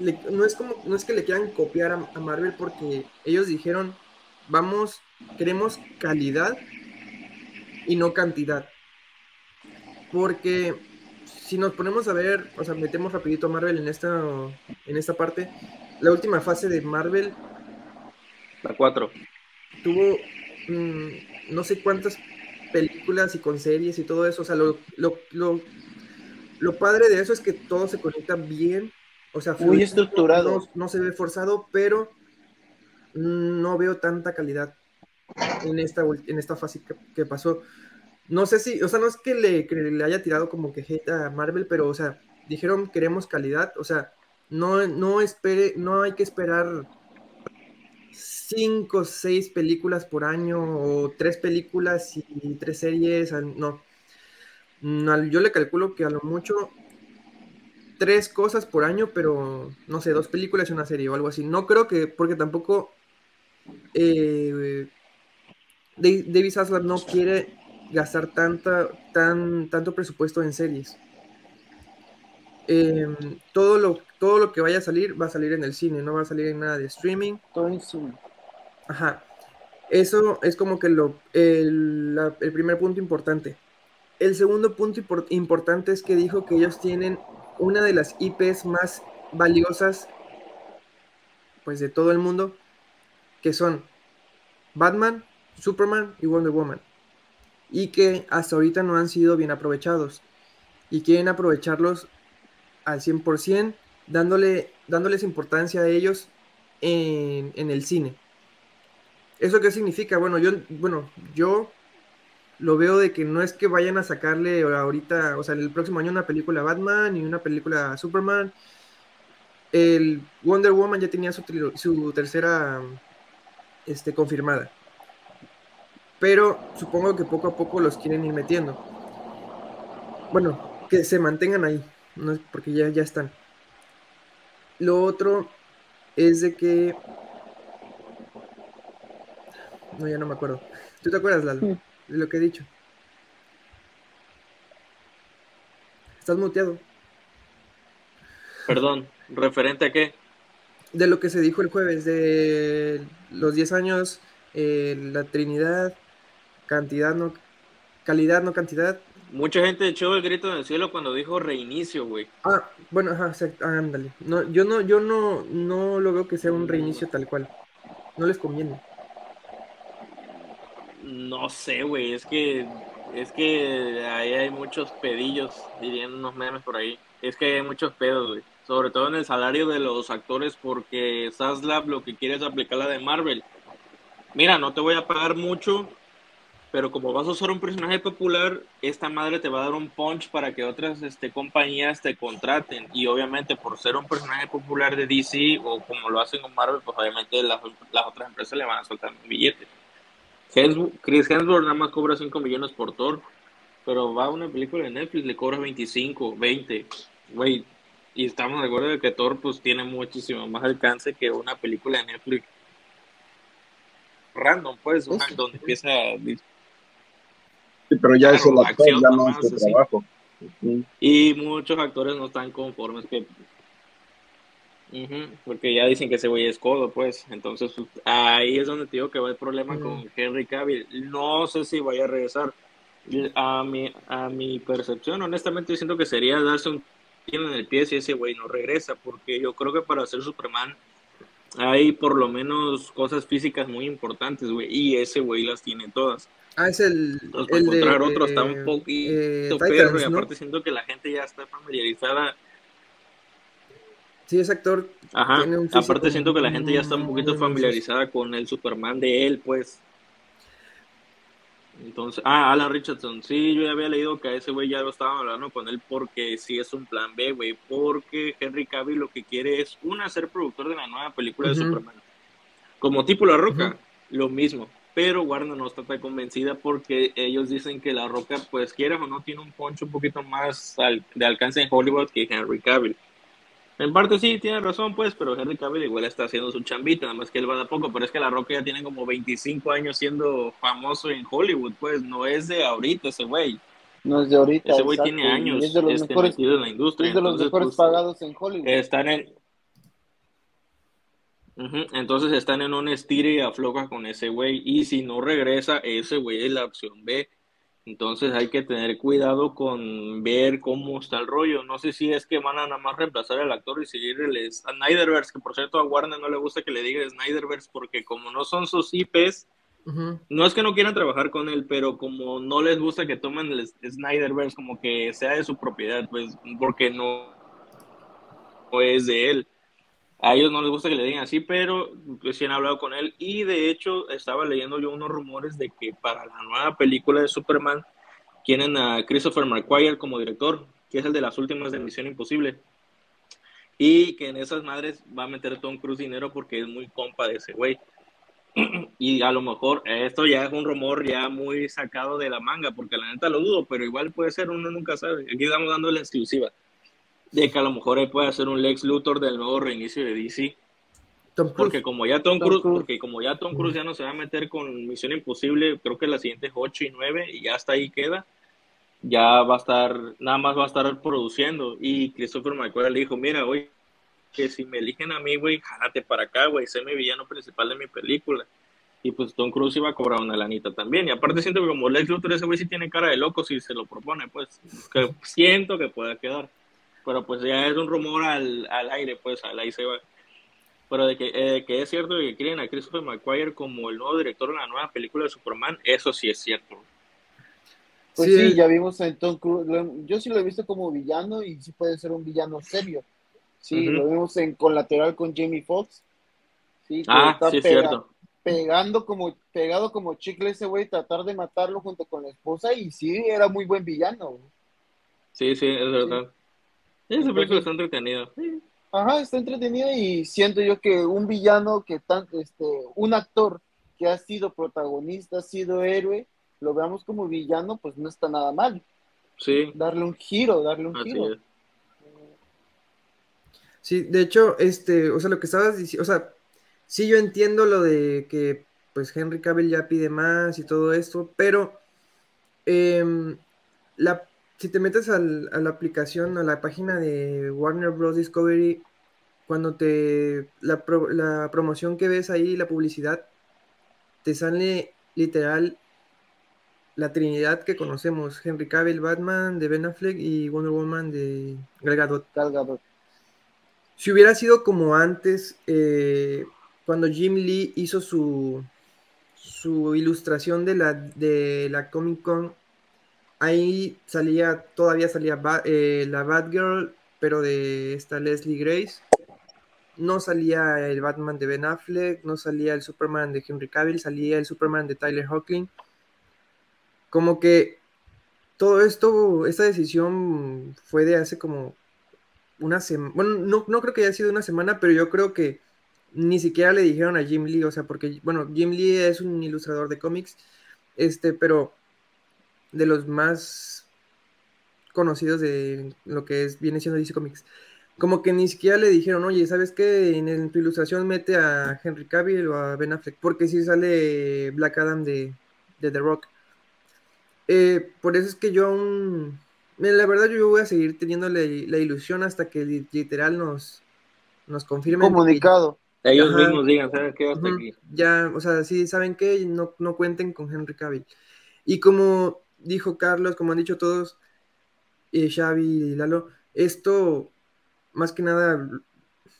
no, es como, no es que le quieran copiar a, Marvel porque ellos dijeron, vamos, queremos calidad y no cantidad. Porque si nos ponemos a ver, o sea, metemos rapidito a Marvel en esta, en esta parte, la última fase de Marvel... La 4. Tuvo mm, no sé cuántas películas y con series y todo eso. O sea, lo, lo, lo, lo padre de eso es que todo se conecta bien o sea, muy estructurado. No, se ve forzado, pero no veo tanta calidad en esta, en esta fase que, pasó. No sé si, o sea, no es que le, le, haya tirado como que hate a Marvel, pero, o sea, dijeron queremos calidad, o sea, no, no espere, no hay que esperar cinco, seis películas por año o tres películas y tres series, no. Yo le calculo que a lo mucho tres cosas por año, pero no sé, dos películas y una serie o algo así. No creo que, porque tampoco eh, David Zaslav no quiere gastar tanta, tan, tanto presupuesto en series. Em, todo, lo, todo lo que vaya a salir va a salir en el cine, no va a salir en nada de streaming. Todo en cine. Ajá. Eso es como que lo, el, el primer punto importante. El segundo punto importante es que dijo que ellos tienen una de las IPs más valiosas pues de todo el mundo, que son Batman, Superman y Wonder Woman. Y que hasta ahorita no han sido bien aprovechados. Y quieren aprovecharlos al 100%, dándole, dándoles importancia a ellos en, en el cine. ¿Eso qué significa? Bueno, yo, bueno, yo lo veo de que no es que vayan a sacarle ahorita, o sea, el próximo año una película Batman y una película Superman. El Wonder Woman ya tenía su, su tercera este, confirmada. Pero supongo que poco a poco los quieren ir metiendo. Bueno, que se mantengan ahí, no porque ya, ya están. Lo otro es de que. No, ya no me acuerdo. ¿Tú te acuerdas, Lalo? De lo que he dicho. Estás muteado. Perdón, ¿referente a qué? De lo que se dijo el jueves, de los 10 años, eh, la Trinidad, cantidad, no, calidad, no cantidad. Mucha gente echó el grito en el cielo cuando dijo reinicio, güey. Ah, bueno, ajá, ándale. No, yo no, yo no, no lo veo que sea un reinicio tal cual. No les conviene. No sé, güey, es que es que ahí hay muchos pedillos, dirían unos memes por ahí. Es que hay muchos pedos, güey. Sobre todo en el salario de los actores porque Saslab lo que quiere es aplicar la de Marvel. Mira, no te voy a pagar mucho, pero como vas a usar un personaje popular, esta madre te va a dar un punch para que otras este, compañías te contraten. Y obviamente por ser un personaje popular de DC o como lo hacen con Marvel, pues obviamente las, las otras empresas le van a soltar un billete. Chris Hemsworth nada más cobra 5 millones por Thor, pero va a una película de Netflix, le cobra 25, 20, güey. Y estamos de acuerdo de que Thor pues tiene muchísimo más alcance que una película de Netflix random, pues, donde empieza a... Sí, pero ya es el actor, ya no es su trabajo. Y muchos actores no están conformes que porque ya dicen que ese güey es codo, pues. Entonces, ahí es donde te digo que va el problema con Henry Cavill. No sé si vaya a regresar. A mi, a mi percepción, honestamente, siento que sería darse un tiro en el pie si ese güey no regresa, porque yo creo que para ser Superman hay por lo menos cosas físicas muy importantes, güey, y ese güey las tiene todas. Ah, es el. Entonces, encontrar otro está un poquito eh, perro, y aparte siento que la gente ya está familiarizada Sí, ese actor. Ajá. Aparte siento que la gente ya está un poquito familiarizada con el Superman de él, pues. Entonces, ah, Alan Richardson, sí, yo ya había leído que a ese güey ya lo estaban hablando con él porque sí es un plan B, güey, porque Henry Cavill lo que quiere es, una, ser productor de la nueva película de Superman. Como tipo La Roca, lo mismo, pero Warner no está tan convencida porque ellos dicen que La Roca, pues quieras o no, tiene un poncho un poquito más de alcance en Hollywood que Henry Cavill. En parte sí, tiene razón, pues, pero Henry Cavill igual está haciendo su chambita, nada más que él va de poco, pero es que La Roca ya tiene como 25 años siendo famoso en Hollywood, pues, no es de ahorita ese güey. No es de ahorita. Ese güey tiene años es de los este, mejores, en la industria. Es de los mejores pues, pagados en Hollywood. Están en... Entonces están en un estire y afloja con ese güey, y si no regresa, ese güey es la opción B. Entonces hay que tener cuidado con ver cómo está el rollo. No sé si es que van a nada más reemplazar al actor y seguir el Snyderverse, que por cierto a Warner no le gusta que le diga Snyderverse porque como no son sus IPs, no es que no quieran trabajar con él, pero como no les gusta que tomen el Snyderverse como que sea de su propiedad, pues porque no, no es de él. A ellos no les gusta que le digan así, pero recién he hablado con él y de hecho estaba leyendo yo unos rumores de que para la nueva película de Superman quieren a Christopher McQuarrie como director, que es el de las últimas de Misión Imposible. Y que en esas madres va a meter Tom Cruise dinero porque es muy compa de ese güey. *clears throat* y a lo mejor esto ya es un rumor ya muy sacado de la manga, porque la neta lo dudo, pero igual puede ser, uno nunca sabe. Aquí estamos dando la exclusiva de que a lo mejor él puede hacer un Lex Luthor del nuevo reinicio de DC. Porque como ya Tom, Cruise, porque como ya Tom Cruise ya no se va a meter con Misión Imposible, creo que las siguientes 8 y 9 y ya hasta ahí queda. Ya va a estar, nada más va a estar produciendo. Y Christopher McQuarrie le dijo, mira, güey, que si me eligen a mí, güey, jálate para acá, güey, sé mi villano principal de mi película. Y pues Tom Cruise iba a cobrar una lanita también. Y aparte siento que como Lex Luthor ese güey sí tiene cara de loco si se lo propone, pues que siento que pueda quedar. Pero pues ya es un rumor al, al aire, pues al ahí se va. Pero de que, eh, que es cierto que quieren a Christopher McQuarrie como el nuevo director de la nueva película de Superman, eso sí es cierto. Pues sí, ya vimos a Tom Cruise. Yo sí lo he visto como villano y sí puede ser un villano serio. Sí, lo vimos en Colateral con Jamie Foxx. Sí, ah, sí, es cierto. Pegando como, pegado como chicle ese güey, tratar de matarlo junto con la esposa y sí, era muy buen villano. Sí, sí, es verdad. Sí. *laughs* Esa película está entretenida. Ajá, está entretenida y siento yo que un villano que tan, este, un actor que ha sido protagonista, ha sido héroe, lo veamos como villano, pues no está nada mal. Sí. Darle un giro, darle un giro. Sí, de hecho, este, o sea, lo que estabas diciendo, o sea, sí yo entiendo lo de que pues Henry Cavill ya pide más y todo esto, pero em, la si te metes a la aplicación, a la página de Warner Bros. Discovery, cuando te. La, la promoción que ves ahí, la publicidad, te sale literal la trinidad que conocemos: Henry Cavill, Batman, de Ben Affleck y Wonder Woman de Gal Gadot. Si hubiera sido como antes, eh, cuando Jim Lee hizo su, su ilustración de la, de la Comic Con ahí salía, todavía salía eh, la Batgirl, pero de esta Leslie Grace. No salía el Batman de Ben Affleck, no salía el Superman de Henry Cavill, salía el Superman de Tyler Hoechlin. Como que todo esto, esta decisión fue de hace como una semana. Bueno, no, no creo que haya sido una semana, pero yo creo que ni siquiera le dijeron a Jim Lee, o sea, porque, bueno, Jim Lee es un ilustrador de cómics, este, pero de los más conocidos de lo que es, viene siendo DC Comics. Como que ni siquiera le dijeron, oye, ¿sabes qué? En, tu ilustración mete a Henry Cavill o a Ben Affleck, porque si sale Black Adam de, The Rock. Eh, por eso es que yo aún, la verdad yo voy a seguir teniendo la, ilusión hasta que literal nos, nos confirmen. Comunicado. Ellos mismos digan, ¿saben qué? Hasta aquí. Ya, o sea, sí, ¿saben qué? No, no cuenten con Henry Cavill. Y como dijo Carlos, como han dicho todos, y Xavi y Lalo, esto, más que nada,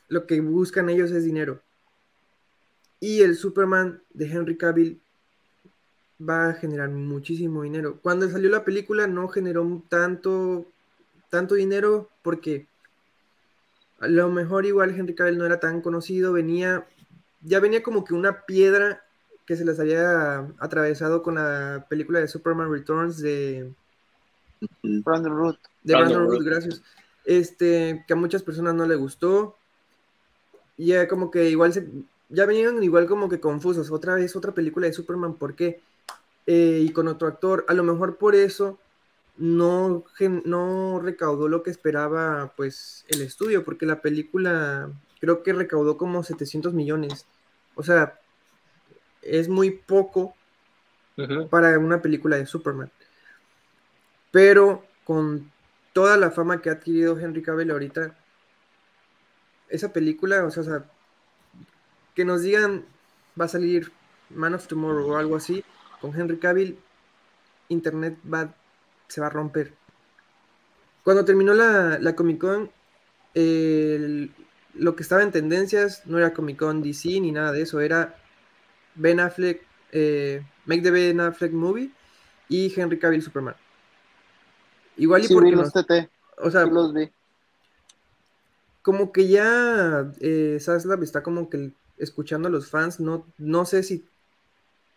lo que buscan ellos es dinero. Y el Superman de Henry Cavill va a generar muchísimo dinero. Cuando salió la película no generó tanto, tanto dinero porque a lo mejor igual Henry Cavill no era tan conocido, venía, ya venía como que una piedra que se les había atravesado con la película de Superman Returns de Brandon Root. De Brandon, Root, gracias. Este, que a muchas personas no le gustó. Y ya como que igual se, ya venían igual como que confusos. Otra vez otra película de Superman, ¿por qué? Eh, y con otro actor. A lo mejor por eso no, no recaudó lo que esperaba pues el estudio, porque la película creo que recaudó como 700 millones. O sea, es muy poco para una película de Superman. Pero con toda la fama que ha adquirido Henry Cavill ahorita, esa película, o sea, que nos digan va a salir Man of Tomorrow o algo así, con Henry Cavill, Internet va, se va a romper. Cuando terminó la, la Comic Con, lo que estaba en tendencias no era Comic Con DC ni nada de eso, era Ben Affleck, eh, Make the Ben Affleck Movie y Henry Cavill Superman. Igual y porque los TT. O sea, los vi. Como que ya eh, está como que escuchando a los fans, no, no sé si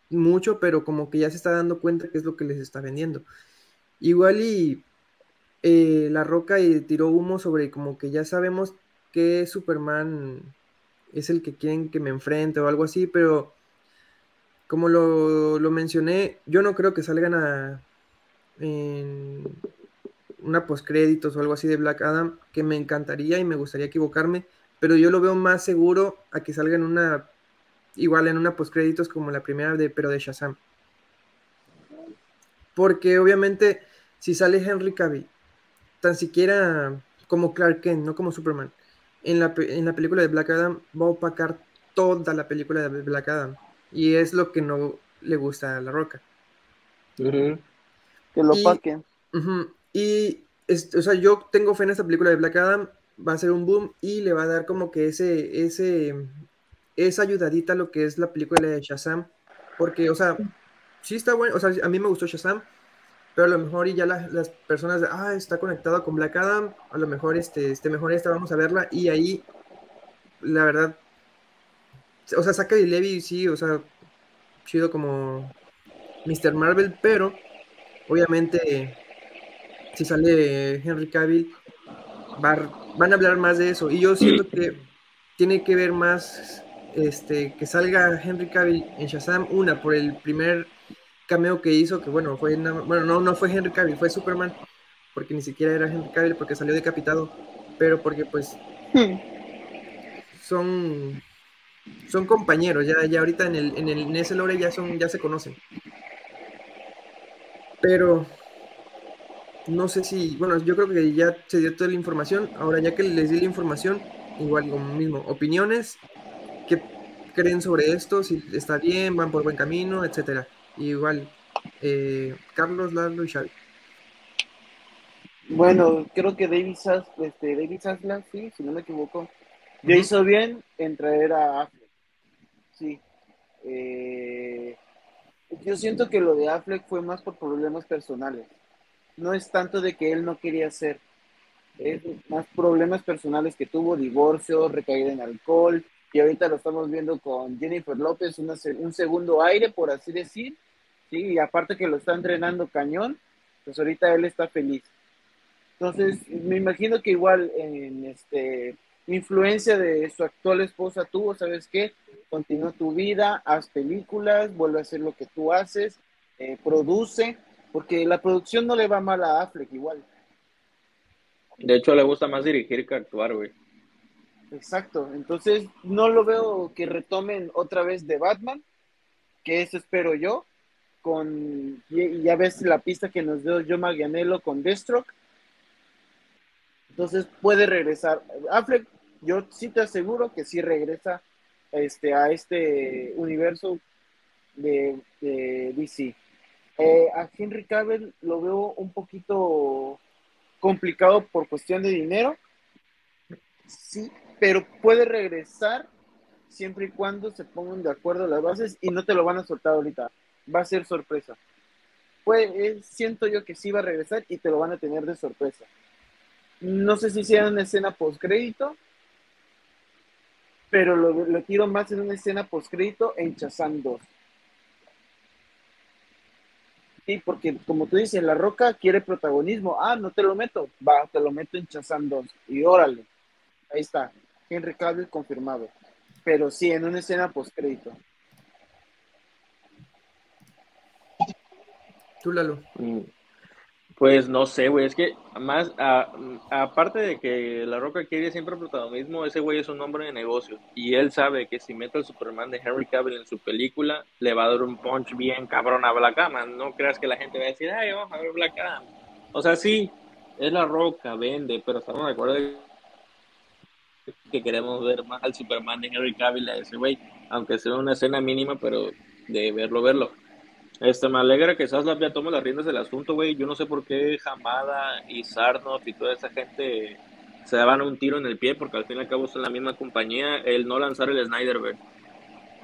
mucho, pero como que ya se está dando cuenta que es lo que les está vendiendo. Igual y eh, La Roca y tiró humo sobre como que ya sabemos que Superman es el que quieren que me enfrente o algo así, pero como lo, mencioné, yo no creo que salgan a en una postcréditos o algo así de Black Adam, que me encantaría y me gustaría equivocarme, pero yo lo veo más seguro a que salga en una, igual en una postcréditos como la primera, de, pero de Shazam. Porque obviamente si sale Henry Cavill, tan siquiera como Clark Kent, no como Superman, en la, en la película de Black Adam va a opacar toda la película de Black Adam. Y es lo que no le gusta a La Roca. Que lo opaquen. Y, o sea, yo tengo fe en esta película de Black Adam, va a ser un boom y le va a dar como que ese, ese, esa ayudadita a lo que es la película de Shazam. Porque, o sea, sí está bueno, o sea, a mí me gustó Shazam, pero a lo mejor y ya las personas, de, ah, está conectado con Black Adam, a lo mejor este, este mejor esta, vamos a verla, y ahí, la verdad, o sea, saca de Levi, sí, o sea, chido como Mr. Marvel, pero obviamente si sale Henry Cavill, van a hablar más de eso, y yo siento que tiene que ver más este, que salga Henry Cavill en Shazam, una, por el primer cameo que hizo, que bueno, fue bueno, no, no fue Henry Cavill, fue Superman, porque ni siquiera era Henry Cavill, porque salió decapitado, pero porque pues son son compañeros, ya, ya ahorita en el, en el en ese lore ya son, ya se conocen. Pero no sé si, bueno, yo creo que ya se dio toda la información. Ahora ya que les di la información, igual como mismo, opiniones, qué creen sobre esto, si está bien, van por buen camino, etcétera igual, eh, Carlos, Lalo y Xavi. Bueno, creo que David, Sass, este, David sí, si no me equivoco, ya hizo bien en traer a. Sí. Eh, yo siento que lo de Affleck fue más por problemas personales. No es tanto de que él no quería hacer. Es más problemas personales que tuvo, divorcio, recaída en alcohol, y ahorita lo estamos viendo con Jennifer López, un segundo aire, por así decir, ¿sí? Y aparte que lo está entrenando cañón, pues ahorita él está feliz. Entonces, me imagino que igual en este influencia de su actual esposa tuvo, ¿sabes qué? Continúa tu vida, haz películas, vuelve a hacer lo que tú haces, eh, produce, porque la producción no le va mal a Affleck igual. De hecho, le gusta más dirigir que actuar, güey. Exacto, entonces no lo veo que retomen otra vez de Batman, que eso espero yo, con, y ya ves la pista que nos dio Joe Maglianello con Deathstroke. Entonces puede regresar. Affleck, yo sí te aseguro que sí regresa este, a este universo de, DC. Eh, a Henry Cavill lo veo un poquito complicado por cuestión de dinero. Sí, pero puede regresar siempre y cuando se pongan de acuerdo las bases y no te lo van a soltar ahorita va a ser sorpresa. Pues siento yo que sí va a regresar y te lo van a tener de sorpresa. No sé si una escena post crédito, pero lo, tiro más en una escena post crédito en Chazam 2. Sí, porque como tú dices, La Roca quiere protagonismo. Ah, no te lo meto. Va, te lo meto en Chazam 2. Y órale. Ahí está. Henry Cavill confirmado. Pero sí, en una escena post crédito. Mm, pues no sé, güey, es que más, aparte de que La Roca quiere siempre protagonismo, ese güey es un hombre de negocio y él sabe que si mete al Superman de Henry Cavill en su película, le va a dar un punch bien cabrón a Black Adam. No creas que la gente va a decir, ay, vamos a ver Black Adam. O sea, sí, es La Roca, vende, pero estamos de acuerdo que queremos ver más al Superman de Henry Cavill a ese güey, aunque sea una escena mínima, pero de verlo, verlo. Este, me alegra que Saslav ya tome las riendas del asunto, güey. Yo no sé por qué Hamada y Sarnoff y toda esa gente se daban un tiro en el pie, porque al fin y al cabo son la misma compañía. El no lanzar el Snyderverse,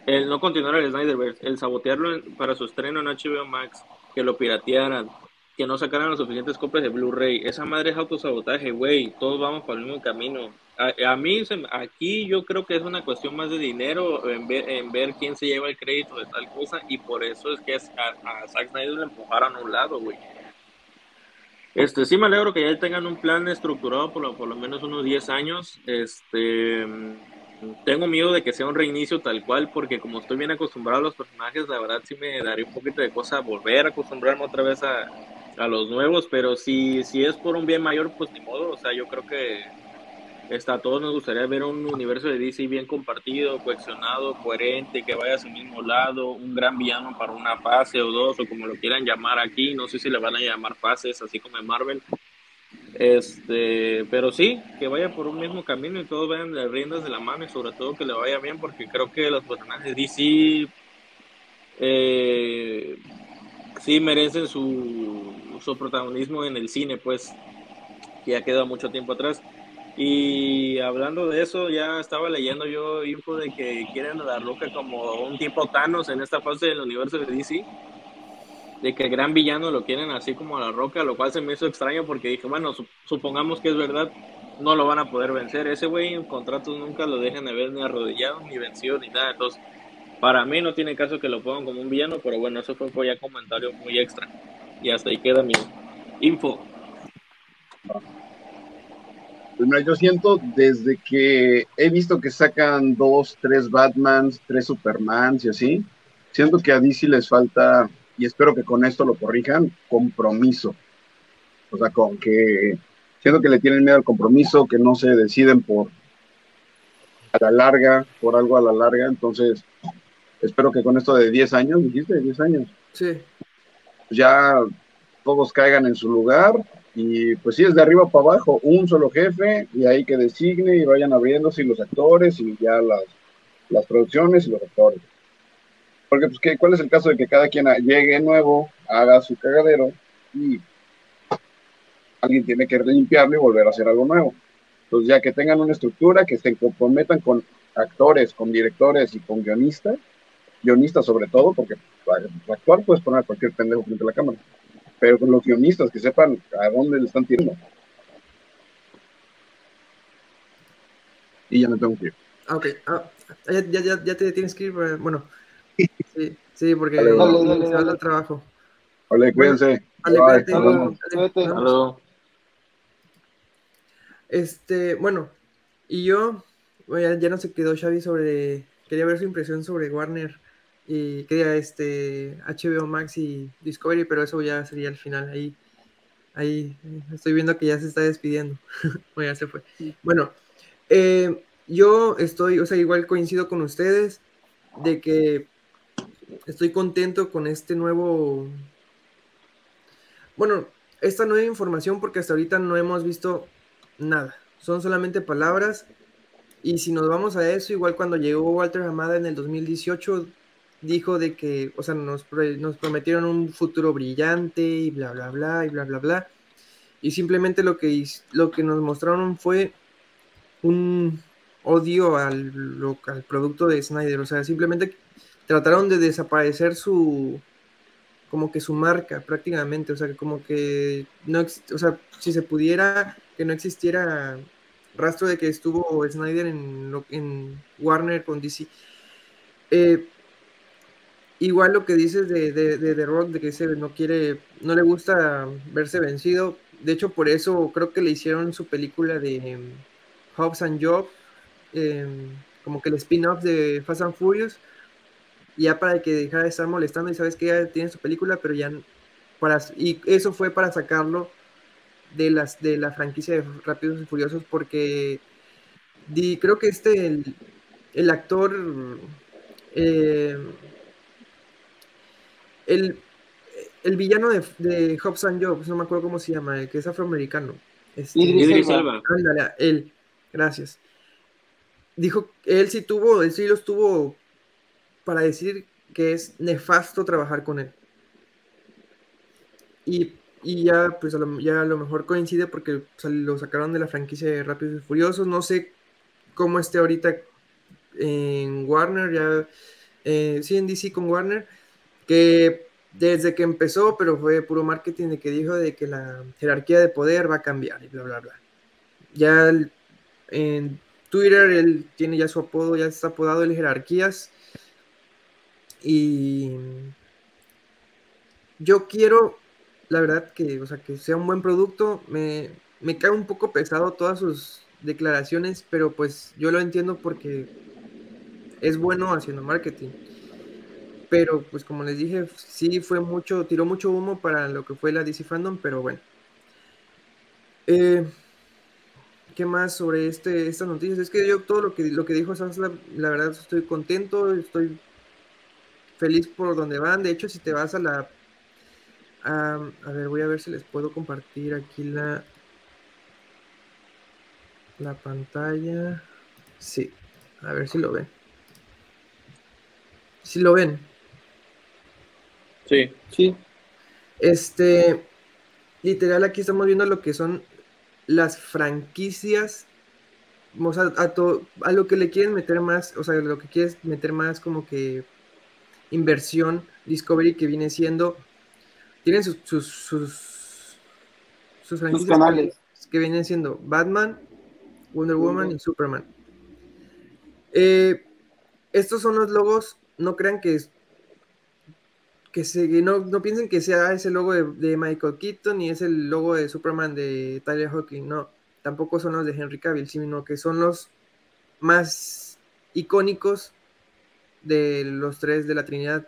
el no continuar el Snyderverse, el sabotearlo para su estreno en HBO Max, que lo piratearan, que no sacaran las suficientes copias de Blu-ray. Esa madre es autosabotaje, güey. Todos vamos por el mismo camino. A, mí, aquí yo creo que es una cuestión más de dinero en ver, quién se lleva el crédito de tal cosa y por eso es que a, Zack Snyder le empujaron a un lado, güey. Este, sí me alegro que ya tengan un plan estructurado por por lo menos unos 10 años. Este, tengo miedo de que sea un reinicio tal cual, porque como estoy bien acostumbrado a los personajes, la verdad sí me daría un poquito de cosa volver a acostumbrarme otra vez a, a los nuevos, pero si, si es por un bien mayor, pues ni modo, o sea, yo creo que Está, a todos nos gustaría ver un universo de DC bien compartido, cohesionado, coherente, que vaya a su mismo lado, un gran villano para una fase o dos, o como lo quieran llamar aquí, no sé si le van a llamar fases, así como en Marvel. Este, pero sí, que vaya por un mismo camino y todos vayan las riendas de la mano y sobre todo que le vaya bien, porque creo que los personajes de DC eh, sí merecen su, protagonismo en el cine, pues, ya queda mucho tiempo atrás. Y hablando de eso, ya estaba leyendo yo info de que quieren a la Roca como un tipo Thanos en esta fase del universo de DC. De que el gran villano lo quieren así como a la Roca, lo cual se me hizo extraño porque dije, bueno, supongamos que es verdad, no lo van a poder vencer. Ese güey en contratos nunca lo dejan de ver ni arrodillado, ni vencido, ni nada. Entonces, para mí no tiene caso que lo pongan como un villano, pero bueno, eso fue ya comentario muy extra. Y hasta ahí queda mi info. Pues yo siento desde que he visto que sacan dos, tres Batmans, tres Supermans y así, siento que a DC les falta, y espero que con esto lo corrijan, compromiso. O sea, con que siento que le tienen miedo al compromiso, que no se deciden por a la larga, por algo a la larga, entonces espero que con esto de 10 años, dijiste, 10 años. Sí. Ya todos caigan en su lugar y pues sí, es de arriba para abajo, un solo jefe y ahí que designe y vayan abriéndose los actores y ya las, las producciones y los actores. Porque pues ¿qué, ¿cuál es el caso de que cada quien llegue nuevo, haga su cagadero y alguien tiene que limpiarlo y volver a hacer algo nuevo? Entonces ya que tengan una estructura, que se comprometan con actores, con directores y con guionistas, guionistas sobre todo, porque para actuar puedes poner a cualquier pendejo frente a la cámara pero con los guionistas que sepan a dónde le están tirando. Y ya me tengo que ir. Ah, ok. Ah, ya, ya, ya, te tienes que ir. Bueno, *laughs* sí, sí porque dale, dale, se va al trabajo. Vale, cuídense. Vale, cuídate. Este, bueno, y yo, bueno, ya, no se quedó Xavi sobre, quería ver su impresión sobre Warner y quería este HBO Max y Discovery, pero eso ya sería el final. Ahí, ahí estoy viendo que ya se está despidiendo. *laughs* bueno, ya se fue. Bueno, eh, yo estoy, o sea, igual coincido con ustedes de que estoy contento con este nuevo, bueno, esta nueva información porque hasta ahorita no hemos visto nada. Son solamente palabras. Y si nos vamos a eso, igual cuando llegó Walter Hamada en el 2018, dijo de que, o sea, nos, nos prometieron un futuro brillante y bla, bla, bla, y bla, bla, bla. Y simplemente lo que, lo que nos mostraron fue un odio al, al producto de Snyder. O sea, simplemente trataron de desaparecer su, como que su marca prácticamente. O sea, como que no, o sea, si se pudiera, que no existiera rastro de que estuvo Snyder en, en Warner con DC. Eh, Igual lo que dices de, de, de The Rock, de que se no quiere, no le gusta verse vencido. De hecho, por eso creo que le hicieron su película de em, Hobbs and Job, em, como que el spin-off de Fast and Furious, ya para que dejara de estar molestando y sabes que ya tiene su película, pero ya para y eso fue para sacarlo de las de la franquicia de Rápidos y Furiosos porque di, creo que este el, el actor eh, el, el villano de, de Hobbs and Jobs, no me acuerdo cómo se llama, que es afroamericano. Este, Idris Elba. Ándale, él, gracias. Dijo, él sí tuvo, él sí los tuvo para decir que es nefasto trabajar con él. Y, y ya, pues a lo, ya a lo mejor coincide porque lo sacaron de la franquicia de Rápidos y Furiosos. No sé cómo esté ahorita en Warner, ya, eh, sí, en DC con Warner que desde que empezó, pero fue puro marketing de que dijo de que la jerarquía de poder va a cambiar y bla, bla, bla. Ya en Twitter él tiene ya su apodo, ya está apodado el jerarquías. Y yo quiero, la verdad, que, o sea, que sea un buen producto. Me, me cae un poco pesado todas sus declaraciones, pero pues yo lo entiendo porque es bueno haciendo marketing pero pues como les dije, sí fue mucho, tiró mucho humo para lo que fue la DC Fandom, pero bueno. Eh, ¿qué más sobre este, estas noticias? Es que yo todo lo que, lo que dijo Sasla, la verdad estoy contento, estoy feliz por donde van. De hecho, si te vas a la... A, a ver, voy a ver si les puedo compartir aquí la, la pantalla. Sí, a ver si lo ven. Si lo ven. Sí, sí. Este, literal, aquí estamos viendo lo que son las franquicias. O sea, a, a lo que le quieren meter más, o sea, lo que quieres meter más como que inversión Discovery que viene siendo. Tienen sus, sus, sus, franquicias canales. Que, vienen siendo Batman, Wonder Woman y Superman. Eh, estos son los logos, no crean que que se, no, no piensen que sea ese logo de, Michael Keaton ni es el logo de Superman de Tyler Hawking, no, tampoco son los de Henry Cavill, sino que son los más icónicos de los tres de la Trinidad.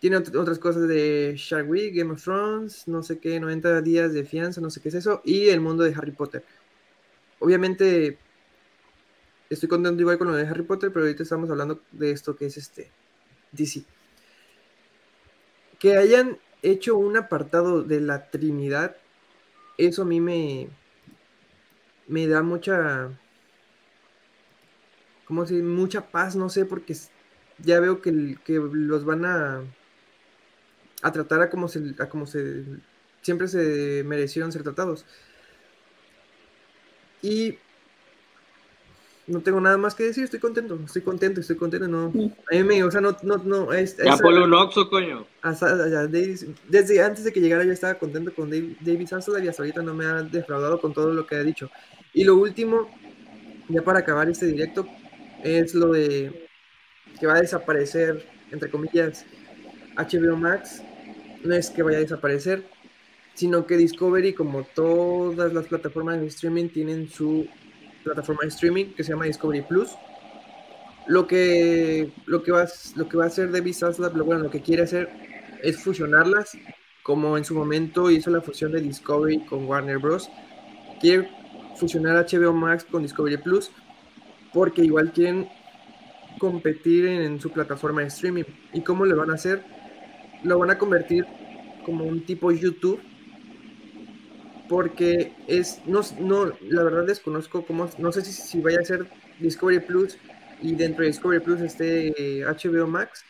Tiene otras cosas de Shark Week, Game of Thrones, no sé qué, 90 días de fianza, no sé qué es eso, y el mundo de Harry Potter. Obviamente, estoy contento igual con lo de Harry Potter, pero ahorita estamos hablando de esto que es este DC que hayan hecho un apartado de la Trinidad, eso a mí me, me da mucha, ¿cómo se Mucha paz, no sé, porque ya veo que, que los van a, a tratar a como se, a como se, siempre se merecieron ser tratados. Y no tengo nada más que decir, estoy contento, estoy contento, estoy contento, no. A mí me, o sea, no, no, no. Es, ya ponle un oxo, coño. desde antes de que llegara yo estaba contento con David, David y hasta ahorita no me ha defraudado con todo lo que ha dicho. Y lo último, ya para acabar este directo, es lo de que va a desaparecer, entre comillas, HBO Max. No es que vaya a desaparecer, sino que Discovery, como todas las plataformas de streaming, tienen su plataforma de streaming que se llama Discovery Plus. Lo que, lo que, va, lo que va a hacer David Zaslav, lo, lo que quiere hacer es fusionarlas, como en su momento hizo la fusión de Discovery con Warner Bros. Quiere fusionar HBO Max con Discovery Plus, porque igual quieren competir en, su plataforma de streaming. ¿Y cómo le van a hacer? Lo van a convertir como un tipo YouTube porque es, no, no, la verdad desconozco cómo, no sé si, si vaya a ser Discovery Plus y dentro de Discovery Plus esté HBO Max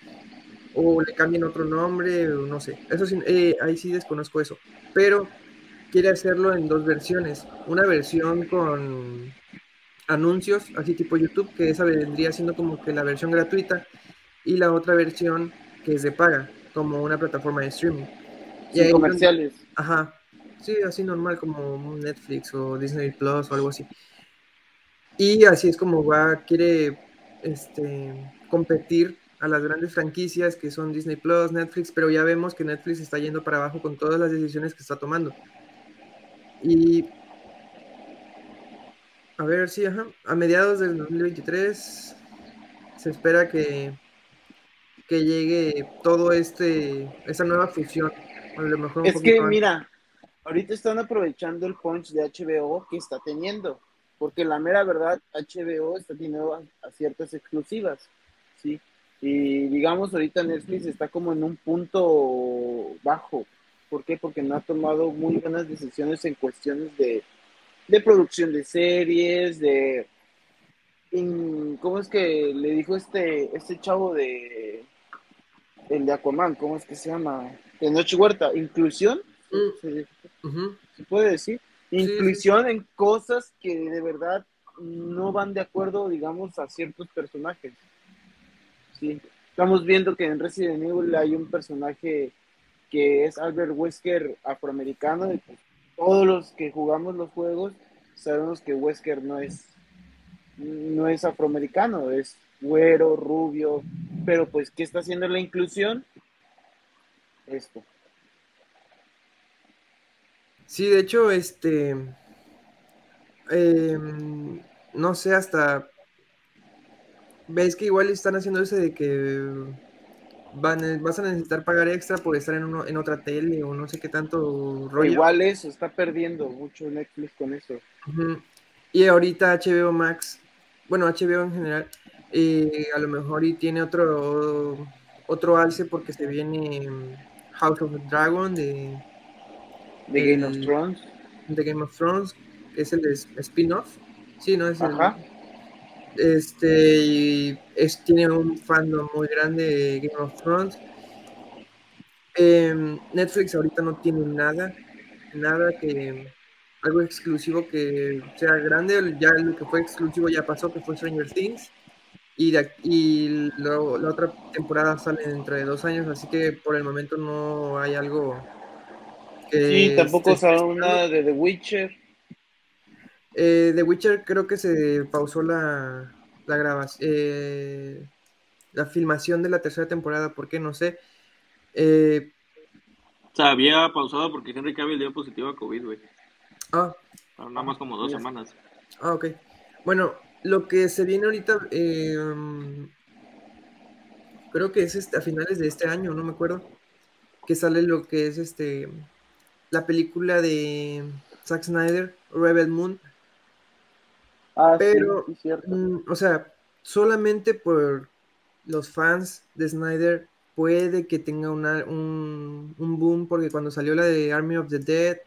o le cambien otro nombre, o no sé, eso sí, eh, ahí sí desconozco eso, pero quiere hacerlo en dos versiones, una versión con anuncios, así tipo YouTube, que esa vendría siendo como que la versión gratuita, y la otra versión que es de paga, como una plataforma de streaming. Y comerciales. Ajá, Sí, así normal como Netflix o Disney Plus o algo así. Y así es como va, quiere este, competir a las grandes franquicias que son Disney Plus, Netflix, pero ya vemos que Netflix está yendo para abajo con todas las decisiones que está tomando. Y a ver, sí, ajá, a mediados del 2023 se espera que, que llegue todo este, esa nueva fusión. A lo mejor es que, mira, ahorita están aprovechando el punch de HBO que está teniendo, porque la mera verdad, HBO está teniendo a, ciertas exclusivas, ¿sí? Y digamos, ahorita Netflix está como en un punto bajo. ¿Por qué? Porque no ha tomado muy buenas decisiones en cuestiones de, de producción de series, de... ¿Cómo es que le dijo este, este chavo de... El de Aquaman, ¿cómo es que se llama? De Noche Huerta, inclusión se, puede decir, inclusión en cosas que de verdad no van de acuerdo, digamos, a ciertos personajes. Sí. Estamos viendo que en Resident Evil hay un personaje que es Albert Wesker afroamericano y pues, todos los que jugamos los juegos sabemos que Wesker no es no es afroamericano, es güero, rubio, pero pues ¿qué está haciendo la inclusión? Esto. Sí, de hecho, este, em, no sé, hasta, ves que igual están haciendo eso de que van, vas a necesitar pagar extra por estar en, uno, en otra tele o no sé qué tanto rollo. Igual eso, está perdiendo mucho Netflix con eso. Y ahorita HBO Max, bueno, HBO en general, eh, a lo mejor y tiene otro, otro alce porque se viene House of the Dragon de, de Game of Thrones. De Game of Thrones, que es el spin-off. Sí, ¿no? Es Ajá. este, y es, tiene un fandom muy grande de Game of Thrones. Em, Netflix ahorita no tiene nada, nada que algo exclusivo que sea grande, ya lo que fue exclusivo ya pasó, que fue Stranger Things, y, de, y la otra temporada sale dentro de dos años, así que por el momento no hay algo Sí, tampoco salió nada de The Witcher. Eh, The Witcher creo que se pausó la, la grabación, eh, la filmación de la tercera temporada, ¿por qué? No sé. Eh, o sea, había pausado porque Henry Cavill dio positivo a COVID, güey. Ah. Nada más como dos semanas. Ah, ok. Bueno, lo que se viene ahorita, eh, creo que es este, a finales de este año, no me acuerdo, que sale lo que es este la película de Zack Snyder, Rebel Moon. Ah, Pero, sí, cierto. Mm, o sea, solamente por los fans de Snyder puede que tenga una, un, un boom, porque cuando salió la de Army of the Dead,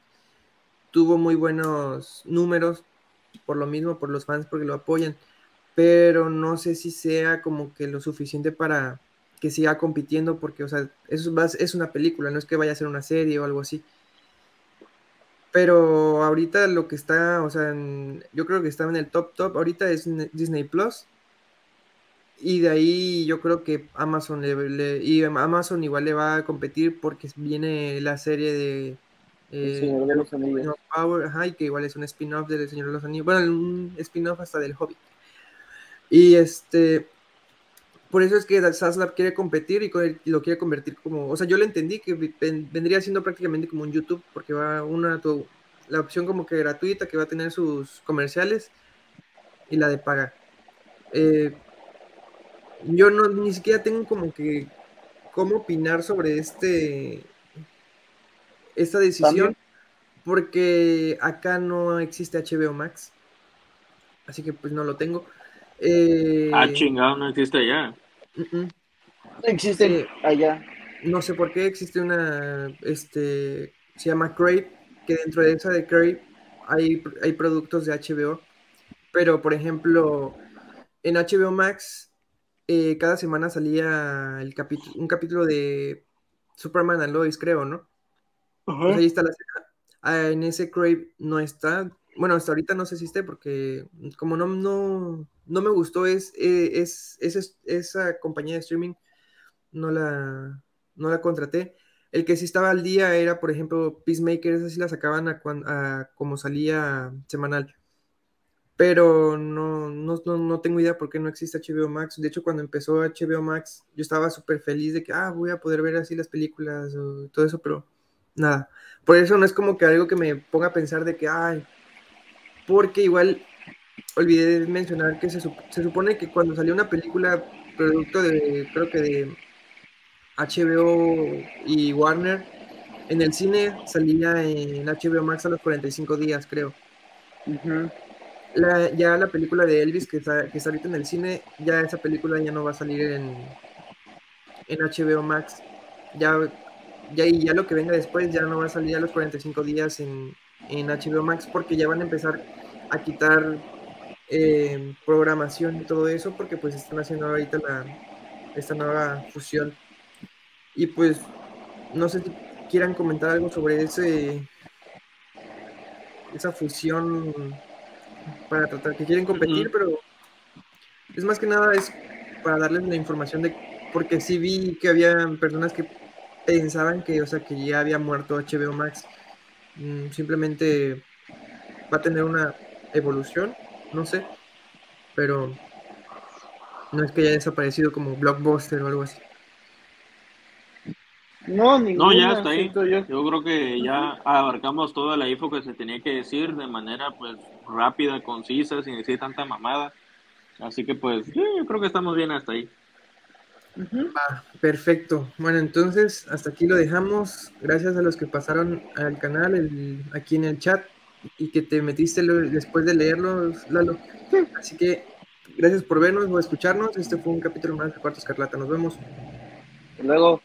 tuvo muy buenos números, por lo mismo, por los fans, porque lo apoyan, pero no sé si sea como que lo suficiente para que siga compitiendo, porque, o sea, eso es una película, no es que vaya a ser una serie o algo así. Pero ahorita lo que está, o sea, yo creo que está en el top top, ahorita es Disney Plus. Y de ahí yo creo que Amazon le, y Amazon igual le va a competir porque viene la serie de el Señor de los Anillos. Power, ajá, y que igual es un spin-off del Señor de los Anillos. Bueno, un spin-off hasta del Hobbit. Y este. Por eso es que Saslab quiere competir y lo quiere convertir como. O sea, yo le entendí que vendría siendo prácticamente como un YouTube, porque va una. la opción como que gratuita, que va a tener sus comerciales y la de paga. Eh, yo no ni siquiera tengo como que cómo opinar sobre este esta decisión porque acá no existe HBO Max. Así que pues no lo tengo. Eh, ah, chingado, no existe allá. No existe eh, allá. No sé por qué existe una, este, se llama Crave, que dentro de esa de Crave hay, hay productos de HBO. Pero, por ejemplo, en HBO Max, eh, cada semana salía el un capítulo de Superman and Lois, creo, ¿no? Pues ahí está la ah, en ese Crave no está. Bueno, hasta ahorita no sé si esté porque como no, no, no me gustó es, eh, es, esa compañía de streaming, no la, no la contraté. El que sí estaba al día era, por ejemplo, Peacemaker, esas sí la sacaban a, como salía semanal. Pero no, no, no, tengo idea por qué no existe HBO Max. De hecho, cuando empezó HBO Max, yo estaba súper feliz de que, ah, voy a poder ver así las películas o todo eso, pero nada. Por eso no es como que algo que me ponga a pensar de que, ay, porque igual olvidé mencionar que se, supone que cuando salió una película, producto de, creo que de HBO y Warner, en el cine salía en HBO Max a los 45 días, creo. ya la película de Elvis que está, que está ahorita en el cine, ya esa película ya no va a salir en, en HBO Max. Ya ya, y ya lo que venga después ya no va a salir a los 45 días en, en HBO Max porque ya van a empezar a quitar eh, programación y todo eso porque pues están haciendo ahorita la, esta nueva fusión. Y pues no sé si quieran comentar algo sobre ese esa fusión para tratar que quieren competir, pero es más que nada es para darles la información de porque sí vi que había personas que pensaban que, o sea, que ya había muerto HBO Max. Mm, simplemente va a tener una evolución, no sé, pero no es que haya desaparecido como Blockbuster o algo así. No, ninguna, no, ya está ahí. Yo. creo que ya abarcamos toda la info que se tenía que decir de manera pues rápida, concisa, sin decir tanta mamada. Así que pues yo creo que estamos bien hasta ahí perfecto. Bueno, entonces hasta aquí lo dejamos. Gracias a los que pasaron al canal, aquí en el chat. y que te metiste después de leerlo, Lalo. Así que gracias por vernos o escucharnos. Este fue un capítulo más de Cuarto Escarlata. Nos vemos. Hasta luego.